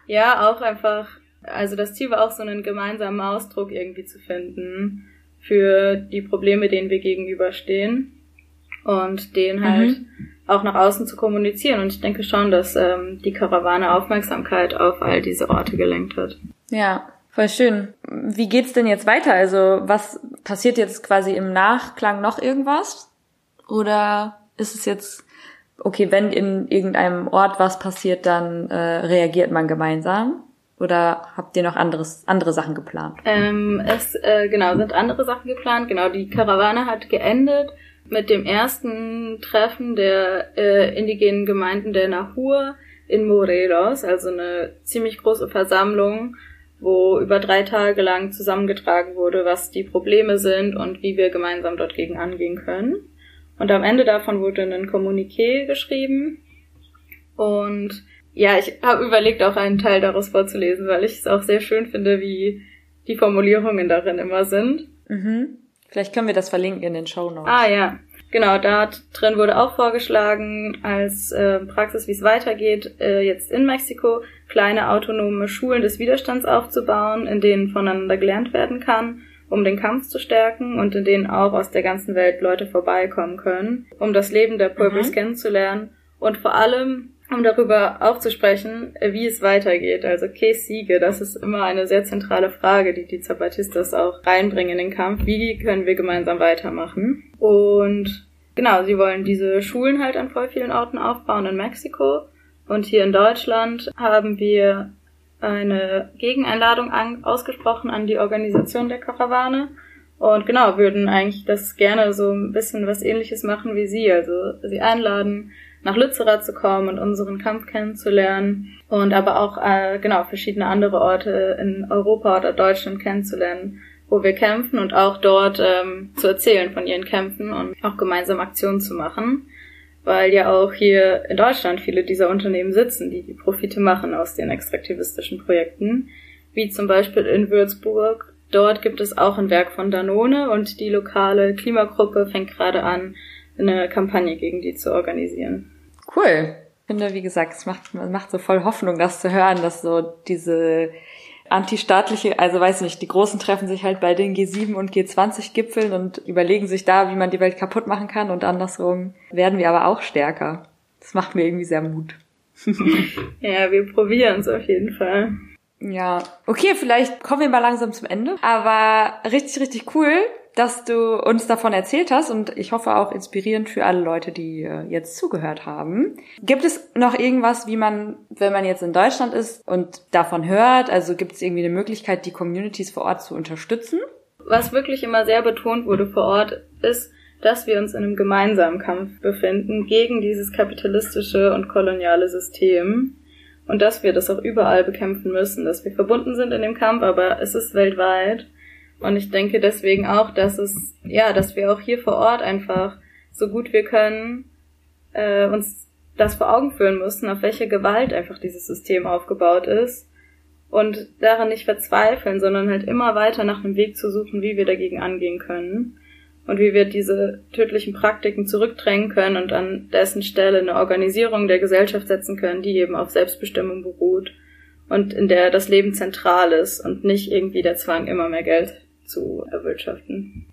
Ja, auch einfach, also das Ziel war auch so einen gemeinsamen Ausdruck irgendwie zu finden für die Probleme, denen wir gegenüberstehen und den halt mhm. auch nach außen zu kommunizieren. Und ich denke schon, dass ähm, die Karawane Aufmerksamkeit auf all diese Orte gelenkt hat. Ja, voll schön. Wie geht's denn jetzt weiter? Also was passiert jetzt quasi im Nachklang noch irgendwas? Oder ist es jetzt okay, wenn in irgendeinem Ort was passiert, dann äh, reagiert man gemeinsam? Oder habt ihr noch anderes, andere Sachen geplant? Ähm, es äh, genau sind andere Sachen geplant. Genau, die Karawane hat geendet mit dem ersten Treffen der äh, indigenen Gemeinden der Nahur in Morelos, also eine ziemlich große Versammlung, wo über drei Tage lang zusammengetragen wurde, was die Probleme sind und wie wir gemeinsam dort gegen angehen können. Und am Ende davon wurde ein Kommuniqué geschrieben und ja, ich habe überlegt, auch einen Teil daraus vorzulesen, weil ich es auch sehr schön finde, wie die Formulierungen darin immer sind. Mhm. Vielleicht können wir das verlinken in den Show Notes. Ah ja, genau. Da drin wurde auch vorgeschlagen als äh, Praxis, wie es weitergeht, äh, jetzt in Mexiko kleine autonome Schulen des Widerstands aufzubauen, in denen voneinander gelernt werden kann, um den Kampf zu stärken und in denen auch aus der ganzen Welt Leute vorbeikommen können, um das Leben der Pueblos mhm. kennenzulernen und vor allem um darüber auch zu sprechen, wie es weitergeht. Also que siege, das ist immer eine sehr zentrale Frage, die die Zapatistas auch reinbringen in den Kampf. Wie können wir gemeinsam weitermachen? Und genau, sie wollen diese Schulen halt an voll vielen Orten aufbauen in Mexiko. Und hier in Deutschland haben wir eine Gegeneinladung an, ausgesprochen an die Organisation der Karawane. Und genau, würden eigentlich das gerne so ein bisschen was ähnliches machen wie Sie. Also Sie einladen, nach Lützerath zu kommen und unseren Kampf kennenzulernen und aber auch äh, genau verschiedene andere Orte in Europa oder Deutschland kennenzulernen, wo wir kämpfen und auch dort ähm, zu erzählen von ihren Kämpfen und auch gemeinsam Aktionen zu machen, weil ja auch hier in Deutschland viele dieser Unternehmen sitzen, die die Profite machen aus den extraktivistischen Projekten, wie zum Beispiel in Würzburg. Dort gibt es auch ein Werk von Danone und die lokale Klimagruppe fängt gerade an, eine Kampagne gegen die zu organisieren. Cool. Ich finde, wie gesagt, es macht, macht so voll Hoffnung, das zu hören, dass so diese antistaatliche, also weiß nicht, die Großen treffen sich halt bei den G7 und G20-Gipfeln und überlegen sich da, wie man die Welt kaputt machen kann und andersrum werden wir aber auch stärker. Das macht mir irgendwie sehr Mut. <laughs> ja, wir probieren es auf jeden Fall. Ja, okay, vielleicht kommen wir mal langsam zum Ende. Aber richtig, richtig cool, dass du uns davon erzählt hast und ich hoffe auch inspirierend für alle Leute, die äh, jetzt zugehört haben. Gibt es noch irgendwas, wie man, wenn man jetzt in Deutschland ist und davon hört, also gibt es irgendwie eine Möglichkeit, die Communities vor Ort zu unterstützen? Was wirklich immer sehr betont wurde vor Ort, ist, dass wir uns in einem gemeinsamen Kampf befinden gegen dieses kapitalistische und koloniale System und dass wir das auch überall bekämpfen müssen, dass wir verbunden sind in dem Kampf, aber es ist weltweit und ich denke deswegen auch, dass es, ja, dass wir auch hier vor Ort einfach so gut wir können äh, uns das vor Augen führen müssen, auf welche Gewalt einfach dieses System aufgebaut ist. Und daran nicht verzweifeln, sondern halt immer weiter nach einem Weg zu suchen, wie wir dagegen angehen können. Und wie wir diese tödlichen Praktiken zurückdrängen können und an dessen Stelle eine Organisierung der Gesellschaft setzen können, die eben auf Selbstbestimmung beruht und in der das Leben zentral ist und nicht irgendwie der Zwang, immer mehr Geld zu erwirtschaften.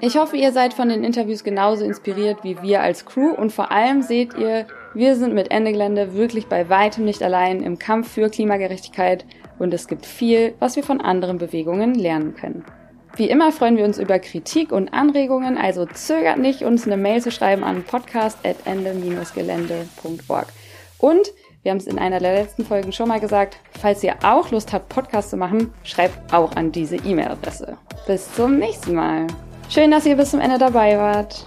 Ich hoffe, ihr seid von den Interviews genauso inspiriert wie wir als Crew und vor allem seht ihr, wir sind mit Ende Gelände wirklich bei weitem nicht allein im Kampf für Klimagerechtigkeit und es gibt viel, was wir von anderen Bewegungen lernen können. Wie immer freuen wir uns über Kritik und Anregungen, also zögert nicht, uns eine Mail zu schreiben an podcast.ende-gelände.org. Und wir haben es in einer der letzten Folgen schon mal gesagt, falls ihr auch Lust habt, Podcasts zu machen, schreibt auch an diese E-Mail-Adresse. Bis zum nächsten Mal. Schön, dass ihr bis zum Ende dabei wart.